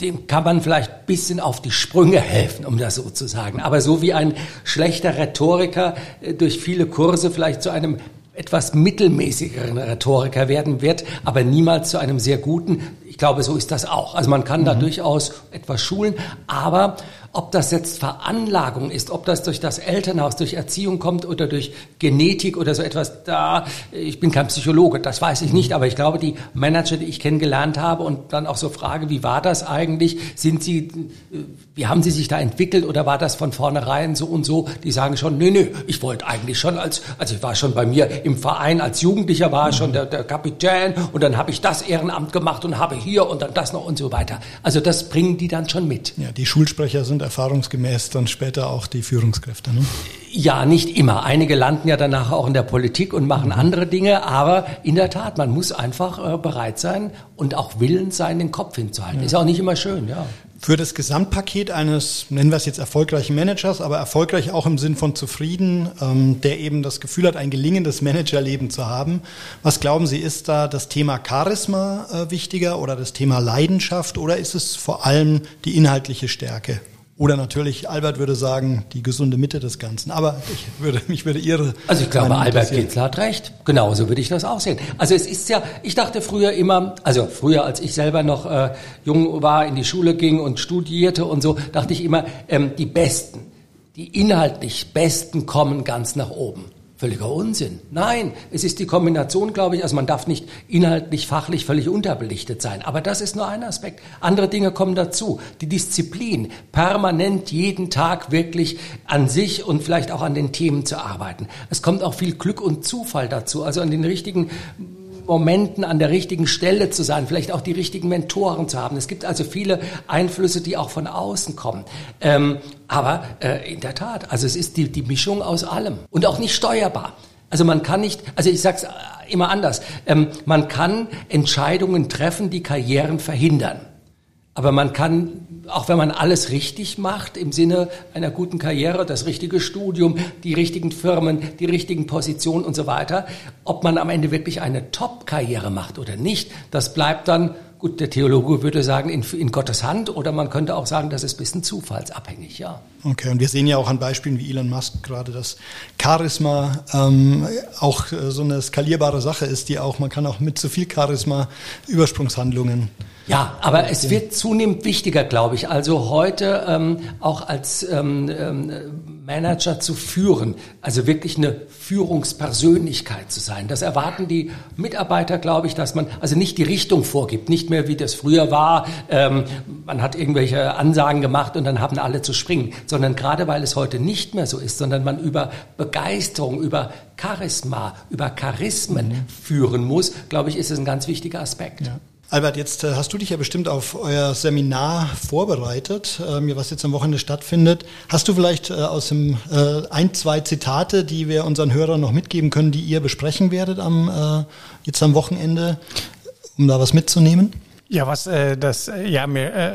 dem kann man vielleicht ein bisschen auf die Sprünge helfen, um das so zu sagen. Aber so wie ein schlechter Rhetoriker äh, durch viele Kurse vielleicht zu einem etwas mittelmäßigeren Rhetoriker werden wird, aber niemals zu einem sehr guten. Ich glaube, so ist das auch. Also man kann da mhm. durchaus etwas schulen, aber ob das jetzt Veranlagung ist, ob das durch das Elternhaus, durch Erziehung kommt oder durch Genetik oder so etwas, da, ich bin kein Psychologe, das weiß ich nicht, aber ich glaube, die Manager, die ich kennengelernt habe und dann auch so frage, wie war das eigentlich? Sind sie, wie haben sie sich da entwickelt oder war das von vornherein so und so? Die sagen schon, nö, nö, ich wollte eigentlich schon als, also ich war schon bei mir im Verein als Jugendlicher war schon der, der Kapitän und dann habe ich das Ehrenamt gemacht und habe hier und dann das noch und so weiter. Also das bringen die dann schon mit. Ja, die Schulsprecher sind erfahrungsgemäß dann später auch die Führungskräfte. Ne? Ja, nicht immer. Einige landen ja danach auch in der Politik und machen mhm. andere Dinge, aber in der Tat, man muss einfach äh, bereit sein und auch willens sein, den Kopf hinzuhalten. Ja. Ist auch nicht immer schön, ja. Für das Gesamtpaket eines, nennen wir es jetzt erfolgreichen Managers, aber erfolgreich auch im Sinn von zufrieden, ähm, der eben das Gefühl hat, ein gelingendes Managerleben zu haben. Was glauben Sie, ist da das Thema Charisma äh, wichtiger oder das Thema Leidenschaft oder ist es vor allem die inhaltliche Stärke? Oder natürlich, Albert würde sagen, die gesunde Mitte des Ganzen. Aber ich würde, mich würde Ihre. Also ich glaube, Albert Kitzler hat recht. Genauso würde ich das auch sehen. Also es ist ja, ich dachte früher immer, also früher, als ich selber noch äh, jung war, in die Schule ging und studierte und so, dachte ich immer, ähm, die Besten, die inhaltlich Besten kommen ganz nach oben. Völliger Unsinn. Nein, es ist die Kombination, glaube ich. Also man darf nicht inhaltlich, fachlich völlig unterbelichtet sein. Aber das ist nur ein Aspekt. Andere Dinge kommen dazu. Die Disziplin, permanent jeden Tag wirklich an sich und vielleicht auch an den Themen zu arbeiten. Es kommt auch viel Glück und Zufall dazu. Also an den richtigen Momenten an der richtigen Stelle zu sein, vielleicht auch die richtigen Mentoren zu haben. Es gibt also viele Einflüsse, die auch von außen kommen. Ähm, aber äh, in der Tat, also es ist die, die Mischung aus allem und auch nicht steuerbar. Also man kann nicht, also ich sage es immer anders, ähm, man kann Entscheidungen treffen, die Karrieren verhindern. Aber man kann, auch wenn man alles richtig macht, im Sinne einer guten Karriere, das richtige Studium, die richtigen Firmen, die richtigen Positionen und so weiter, ob man am Ende wirklich eine Top-Karriere macht oder nicht, das bleibt dann, gut, der Theologe würde sagen, in, in, Gottes Hand oder man könnte auch sagen, das ist ein bisschen zufallsabhängig, ja. Okay, und wir sehen ja auch an Beispielen wie Elon Musk gerade, dass Charisma ähm, auch äh, so eine skalierbare Sache ist, die auch, man kann auch mit zu viel Charisma Übersprungshandlungen ja, aber es wird zunehmend wichtiger, glaube ich. Also heute ähm, auch als ähm, ähm, Manager zu führen, also wirklich eine Führungspersönlichkeit zu sein. Das erwarten die Mitarbeiter, glaube ich, dass man also nicht die Richtung vorgibt, nicht mehr wie das früher war. Ähm, man hat irgendwelche Ansagen gemacht und dann haben alle zu springen, sondern gerade weil es heute nicht mehr so ist, sondern man über Begeisterung, über Charisma, über Charismen mhm. führen muss, glaube ich, ist es ein ganz wichtiger Aspekt. Ja. Albert, jetzt äh, hast du dich ja bestimmt auf euer Seminar vorbereitet, äh, was jetzt am Wochenende stattfindet. Hast du vielleicht äh, aus dem ein, zwei Zitate, die wir unseren Hörern noch mitgeben können, die ihr besprechen werdet am, jetzt am Wochenende, um da was mitzunehmen? Ja, was äh, das, äh, ja, mir äh,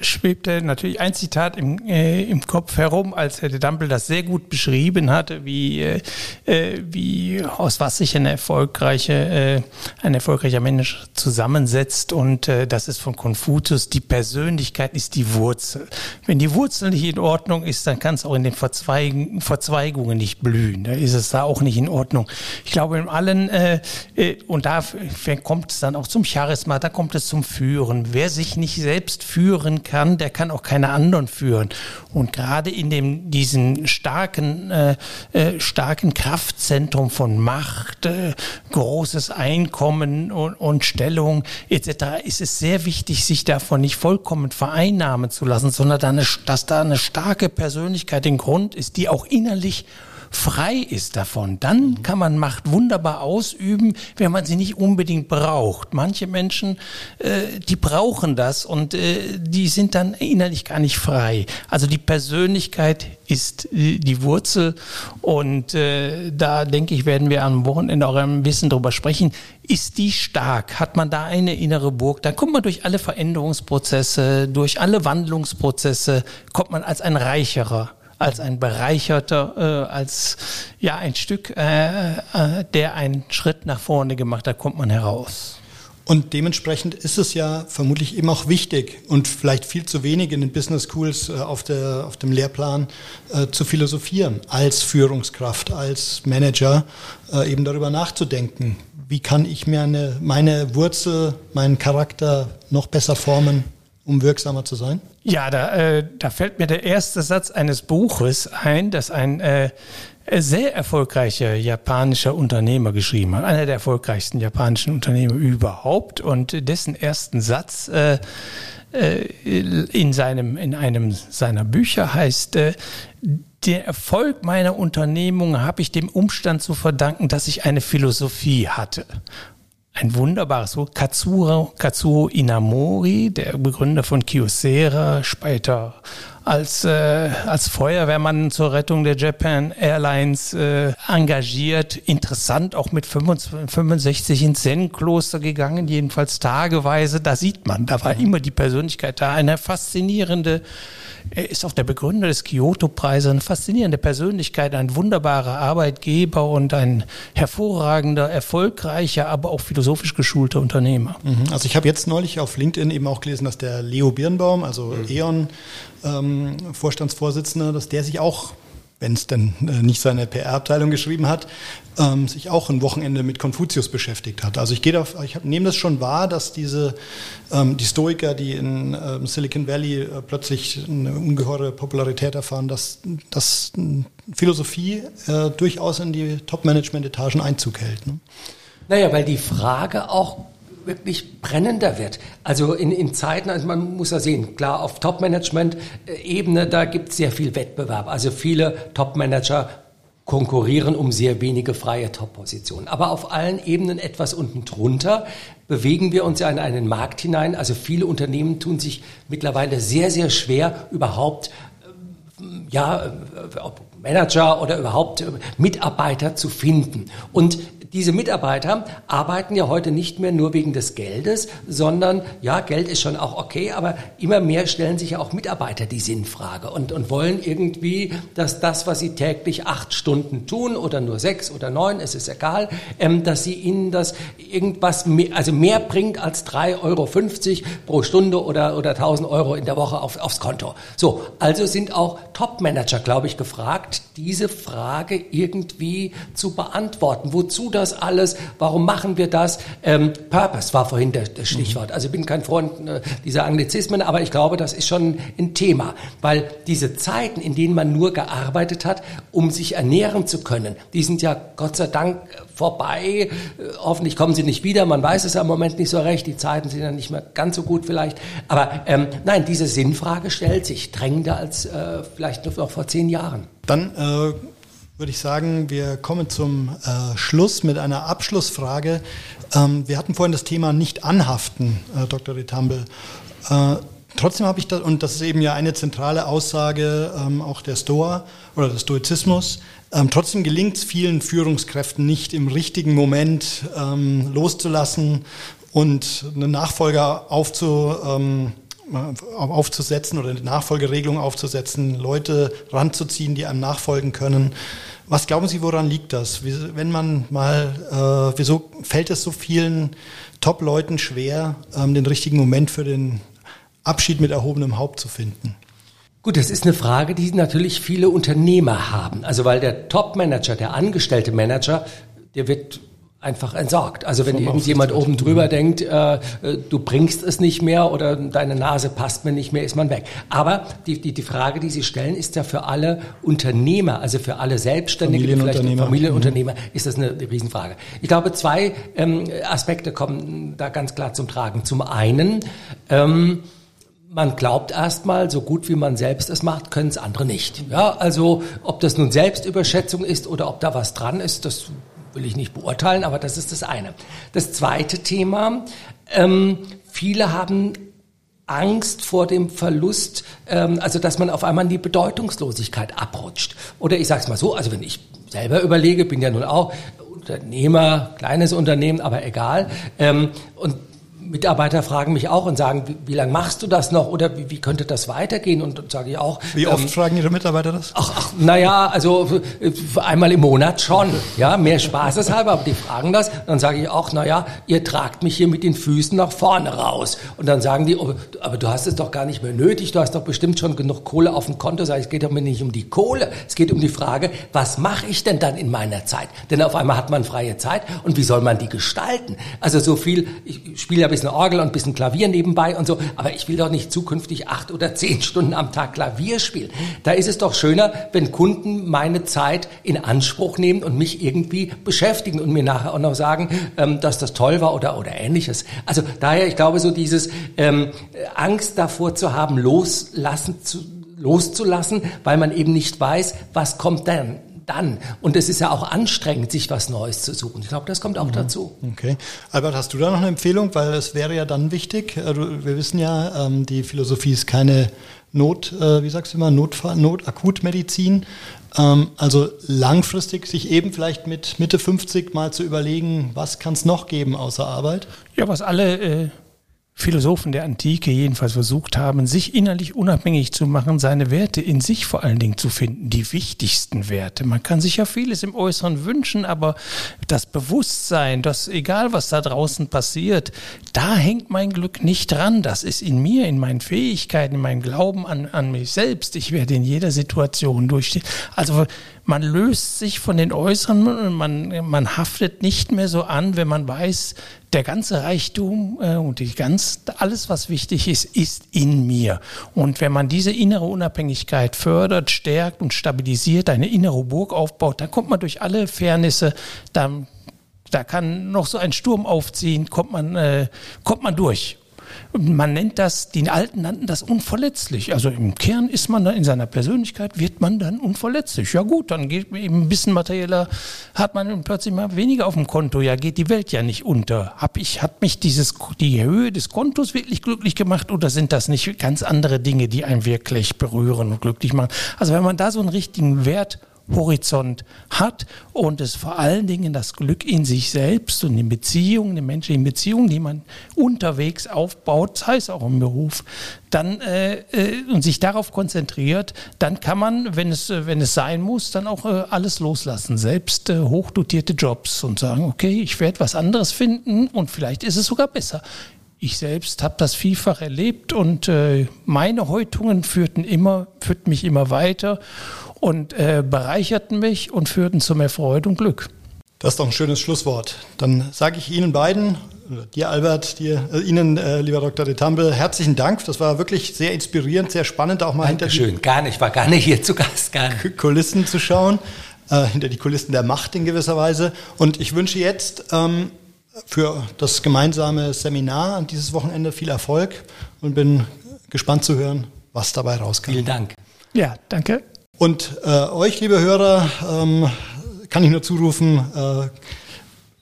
schwebte natürlich ein Zitat im, äh, im Kopf herum, als Herr de Dampel das sehr gut beschrieben hatte, wie, äh, äh, wie aus was sich eine erfolgreiche, äh, ein erfolgreicher Mensch zusammensetzt. Und äh, das ist von Konfuzius, die Persönlichkeit ist die Wurzel. Wenn die Wurzel nicht in Ordnung ist, dann kann es auch in den Verzweigen, Verzweigungen nicht blühen. Da ist es da auch nicht in Ordnung. Ich glaube, in allen, äh, äh, und da kommt es dann auch zum Charisma, da kommt es zum führen. Wer sich nicht selbst führen kann, der kann auch keine anderen führen. Und gerade in dem, diesen starken, äh, äh, starken Kraftzentrum von Macht, äh, großes Einkommen und, und Stellung etc. ist es sehr wichtig, sich davon nicht vollkommen vereinnahmen zu lassen, sondern da eine, dass da eine starke Persönlichkeit im Grund ist, die auch innerlich frei ist davon, dann kann man Macht wunderbar ausüben, wenn man sie nicht unbedingt braucht. Manche Menschen, äh, die brauchen das und äh, die sind dann innerlich gar nicht frei. Also die Persönlichkeit ist äh, die Wurzel und äh, da denke ich, werden wir am Wochenende auch ein bisschen drüber sprechen. Ist die stark? Hat man da eine innere Burg? Dann kommt man durch alle Veränderungsprozesse, durch alle Wandlungsprozesse, kommt man als ein reicherer als ein bereicherter, äh, als ja ein Stück, äh, äh, der einen Schritt nach vorne gemacht hat, kommt man heraus. Und dementsprechend ist es ja vermutlich eben auch wichtig und vielleicht viel zu wenig in den Business Schools äh, auf, der, auf dem Lehrplan äh, zu philosophieren, als Führungskraft, als Manager, äh, eben darüber nachzudenken. Wie kann ich mir eine, meine Wurzel, meinen Charakter noch besser formen, um wirksamer zu sein? Ja, da, äh, da fällt mir der erste Satz eines Buches ein, das ein äh, sehr erfolgreicher japanischer Unternehmer geschrieben hat, einer der erfolgreichsten japanischen Unternehmer überhaupt. Und dessen ersten Satz äh, äh, in seinem in einem seiner Bücher heißt äh, der Erfolg meiner Unternehmung habe ich dem Umstand zu verdanken, dass ich eine Philosophie hatte ein wunderbares Buch. Katsuro, Katsuo Inamori, der Begründer von Kyocera, später als, äh, als Feuerwehrmann zur Rettung der Japan Airlines äh, engagiert. Interessant, auch mit 25, 65 ins Zen-Kloster gegangen, jedenfalls tageweise. Da sieht man, da war immer die Persönlichkeit da. Eine faszinierende er ist auch der Begründer des Kyoto-Preises, eine faszinierende Persönlichkeit, ein wunderbarer Arbeitgeber und ein hervorragender, erfolgreicher, aber auch philosophisch geschulter Unternehmer. Mhm. Also ich habe jetzt neulich auf LinkedIn eben auch gelesen, dass der Leo Birnbaum, also mhm. E.ON, ähm, Vorstandsvorsitzender, dass der sich auch wenn es denn äh, nicht seine PR-Abteilung geschrieben hat, ähm, sich auch ein Wochenende mit Konfuzius beschäftigt hat. Also ich gehe da, ich nehme das schon wahr, dass diese ähm, die Stoiker, die in ähm, Silicon Valley äh, plötzlich eine ungeheure Popularität erfahren, dass, dass Philosophie äh, durchaus in die Top-Management-Etagen Einzug hält. Ne? Naja, weil die Frage auch wirklich brennender wird. Also in, in Zeiten, also man muss ja sehen, klar, auf Top-Management-Ebene, da gibt es sehr viel Wettbewerb. Also viele Top-Manager konkurrieren um sehr wenige freie Top-Positionen. Aber auf allen Ebenen etwas unten drunter bewegen wir uns ja in einen Markt hinein. Also viele Unternehmen tun sich mittlerweile sehr, sehr schwer, überhaupt ähm, ja, äh, Manager oder überhaupt äh, Mitarbeiter zu finden. Und diese Mitarbeiter arbeiten ja heute nicht mehr nur wegen des Geldes, sondern ja, Geld ist schon auch okay, aber immer mehr stellen sich ja auch Mitarbeiter die Sinnfrage und, und wollen irgendwie, dass das, was sie täglich acht Stunden tun oder nur sechs oder neun, es ist egal, ähm, dass sie ihnen das irgendwas mehr, also mehr bringt als 3,50 Euro pro Stunde oder, oder 1000 Euro in der Woche auf, aufs Konto. So, also sind auch Top-Manager, glaube ich, gefragt, diese Frage irgendwie zu beantworten. Wozu das das alles? Warum machen wir das? Ähm, Purpose war vorhin das, das Stichwort. Also ich bin kein Freund äh, dieser Anglizismen, aber ich glaube, das ist schon ein Thema, weil diese Zeiten, in denen man nur gearbeitet hat, um sich ernähren zu können, die sind ja Gott sei Dank vorbei. Äh, hoffentlich kommen sie nicht wieder. Man weiß es ja im Moment nicht so recht. Die Zeiten sind ja nicht mehr ganz so gut vielleicht. Aber ähm, nein, diese Sinnfrage stellt sich drängender als äh, vielleicht noch vor zehn Jahren. Dann äh würde ich sagen, wir kommen zum äh, Schluss mit einer Abschlussfrage. Ähm, wir hatten vorhin das Thema nicht anhaften, äh, Dr. Ritamble. Äh, trotzdem habe ich da, und das ist eben ja eine zentrale Aussage ähm, auch der Stoa oder des Stoizismus, ähm, trotzdem gelingt es vielen Führungskräften nicht im richtigen Moment ähm, loszulassen und einen Nachfolger aufzu ähm, aufzusetzen oder eine Nachfolgeregelung aufzusetzen, Leute ranzuziehen, die einem nachfolgen können. Was glauben Sie, woran liegt das? Wenn man mal, äh, wieso fällt es so vielen Top-Leuten schwer, ähm, den richtigen Moment für den Abschied mit erhobenem Haupt zu finden? Gut, das ist eine Frage, die natürlich viele Unternehmer haben. Also weil der Top-Manager, der angestellte Manager, der wird einfach entsorgt. Also wenn irgendjemand oben drüber denkt, äh, äh, du bringst es nicht mehr oder deine Nase passt mir nicht mehr, ist man weg. Aber die, die, die Frage, die Sie stellen, ist ja für alle Unternehmer, also für alle Selbstständigen, Familienunternehmer, vielleicht Familienunternehmer, mhm. ist das eine, eine Riesenfrage. Ich glaube, zwei ähm, Aspekte kommen da ganz klar zum Tragen. Zum einen, ähm, man glaubt erstmal, so gut wie man selbst es macht, können es andere nicht. Ja, also ob das nun Selbstüberschätzung ist oder ob da was dran ist, das will ich nicht beurteilen, aber das ist das eine. Das zweite Thema, ähm, viele haben Angst vor dem Verlust, ähm, also dass man auf einmal in die Bedeutungslosigkeit abrutscht. Oder ich sage es mal so, also wenn ich selber überlege, bin ja nun auch Unternehmer, kleines Unternehmen, aber egal. Ähm, und Mitarbeiter fragen mich auch und sagen, wie, wie lange machst du das noch oder wie, wie könnte das weitergehen? Und, und sage ich auch. Wie oft ähm, fragen Ihre Mitarbeiter das? Ach, ach naja, also einmal im Monat schon. Ja, mehr Spaßeshalber, aber die fragen das. Dann sage ich auch, naja, ihr tragt mich hier mit den Füßen nach vorne raus. Und dann sagen die, oh, aber du hast es doch gar nicht mehr nötig, du hast doch bestimmt schon genug Kohle auf dem Konto. Sag ich, es geht doch mir nicht um die Kohle, es geht um die Frage, was mache ich denn dann in meiner Zeit? Denn auf einmal hat man freie Zeit und wie soll man die gestalten? Also so viel, ich spiele ja bisschen Orgel und bisschen Klavier nebenbei und so, aber ich will doch nicht zukünftig acht oder zehn Stunden am Tag Klavier spielen. Da ist es doch schöner, wenn Kunden meine Zeit in Anspruch nehmen und mich irgendwie beschäftigen und mir nachher auch noch sagen, ähm, dass das toll war oder, oder ähnliches. Also daher, ich glaube, so dieses ähm, Angst davor zu haben, loslassen zu, loszulassen, weil man eben nicht weiß, was kommt dann dann. Und es ist ja auch anstrengend, sich was Neues zu suchen. Ich glaube, das kommt auch mhm. dazu. Okay. Albert, hast du da noch eine Empfehlung? Weil es wäre ja dann wichtig, äh, wir wissen ja, ähm, die Philosophie ist keine Not, äh, wie sagst du immer, Notfall, Not, Akutmedizin. Ähm, also langfristig sich eben vielleicht mit Mitte 50 mal zu überlegen, was kann es noch geben außer Arbeit? Ja, was alle äh, Philosophen der Antike jedenfalls versucht haben, sich innerlich unabhängig zu machen, seine Werte in sich vor allen Dingen zu finden, die wichtigsten Werte. Man kann sich ja vieles im Äußeren wünschen, aber das Bewusstsein, dass egal was da draußen passiert, da hängt mein Glück nicht dran. Das ist in mir, in meinen Fähigkeiten, in meinem Glauben an, an mich selbst. Ich werde in jeder Situation durchstehen. Also man löst sich von den Äußeren, man, man haftet nicht mehr so an, wenn man weiß, der ganze Reichtum äh, und die ganz, alles, was wichtig ist, ist in mir. Und wenn man diese innere Unabhängigkeit fördert, stärkt und stabilisiert, eine innere Burg aufbaut, dann kommt man durch alle Fairnisse, dann da kann noch so ein Sturm aufziehen, kommt man, äh, kommt man durch. Man nennt das, die Alten nannten das unverletzlich. Also im Kern ist man dann in seiner Persönlichkeit, wird man dann unverletzlich. Ja gut, dann geht eben ein bisschen materieller, hat man plötzlich mal weniger auf dem Konto. Ja, geht die Welt ja nicht unter. Hab ich, hat mich dieses, die Höhe des Kontos wirklich glücklich gemacht oder sind das nicht ganz andere Dinge, die einen wirklich berühren und glücklich machen? Also wenn man da so einen richtigen Wert Horizont hat und es vor allen Dingen das Glück in sich selbst und in Beziehungen, in menschlichen Beziehungen, die man unterwegs aufbaut, sei es auch im Beruf, dann äh, äh, und sich darauf konzentriert, dann kann man, wenn es wenn es sein muss, dann auch äh, alles loslassen, selbst äh, hochdotierte Jobs und sagen, okay, ich werde was anderes finden und vielleicht ist es sogar besser. Ich selbst habe das vielfach erlebt und äh, meine Häutungen führten immer, führten mich immer weiter und äh, bereicherten mich und führten zu mehr Freude und Glück. Das ist doch ein schönes Schlusswort. Dann sage ich Ihnen beiden, dir Albert, dir, äh, Ihnen, äh, lieber Dr. de Tamble, herzlichen Dank. Das war wirklich sehr inspirierend, sehr spannend, auch mal Dankeschön. hinter die gar nicht, war gar nicht hier zu Gast, gar nicht. Kulissen zu schauen, äh, hinter die Kulissen der Macht in gewisser Weise. Und ich wünsche jetzt ähm, für das gemeinsame Seminar an dieses Wochenende viel Erfolg und bin gespannt zu hören, was dabei rauskommt. Vielen Dank. Ja, danke. Und äh, euch, liebe Hörer, ähm, kann ich nur zurufen, äh,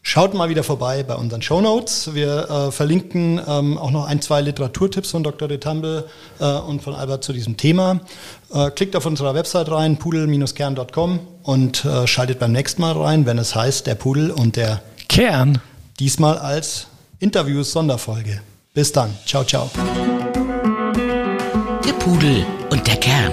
schaut mal wieder vorbei bei unseren Show Notes. Wir äh, verlinken ähm, auch noch ein, zwei Literaturtipps von Dr. De Tamble äh, und von Albert zu diesem Thema. Äh, klickt auf unserer Website rein, pudel-kern.com und äh, schaltet beim nächsten Mal rein, wenn es heißt, der Pudel und der Kern. Diesmal als Interviews-Sonderfolge. Bis dann. Ciao, ciao. Der Pudel und der Kern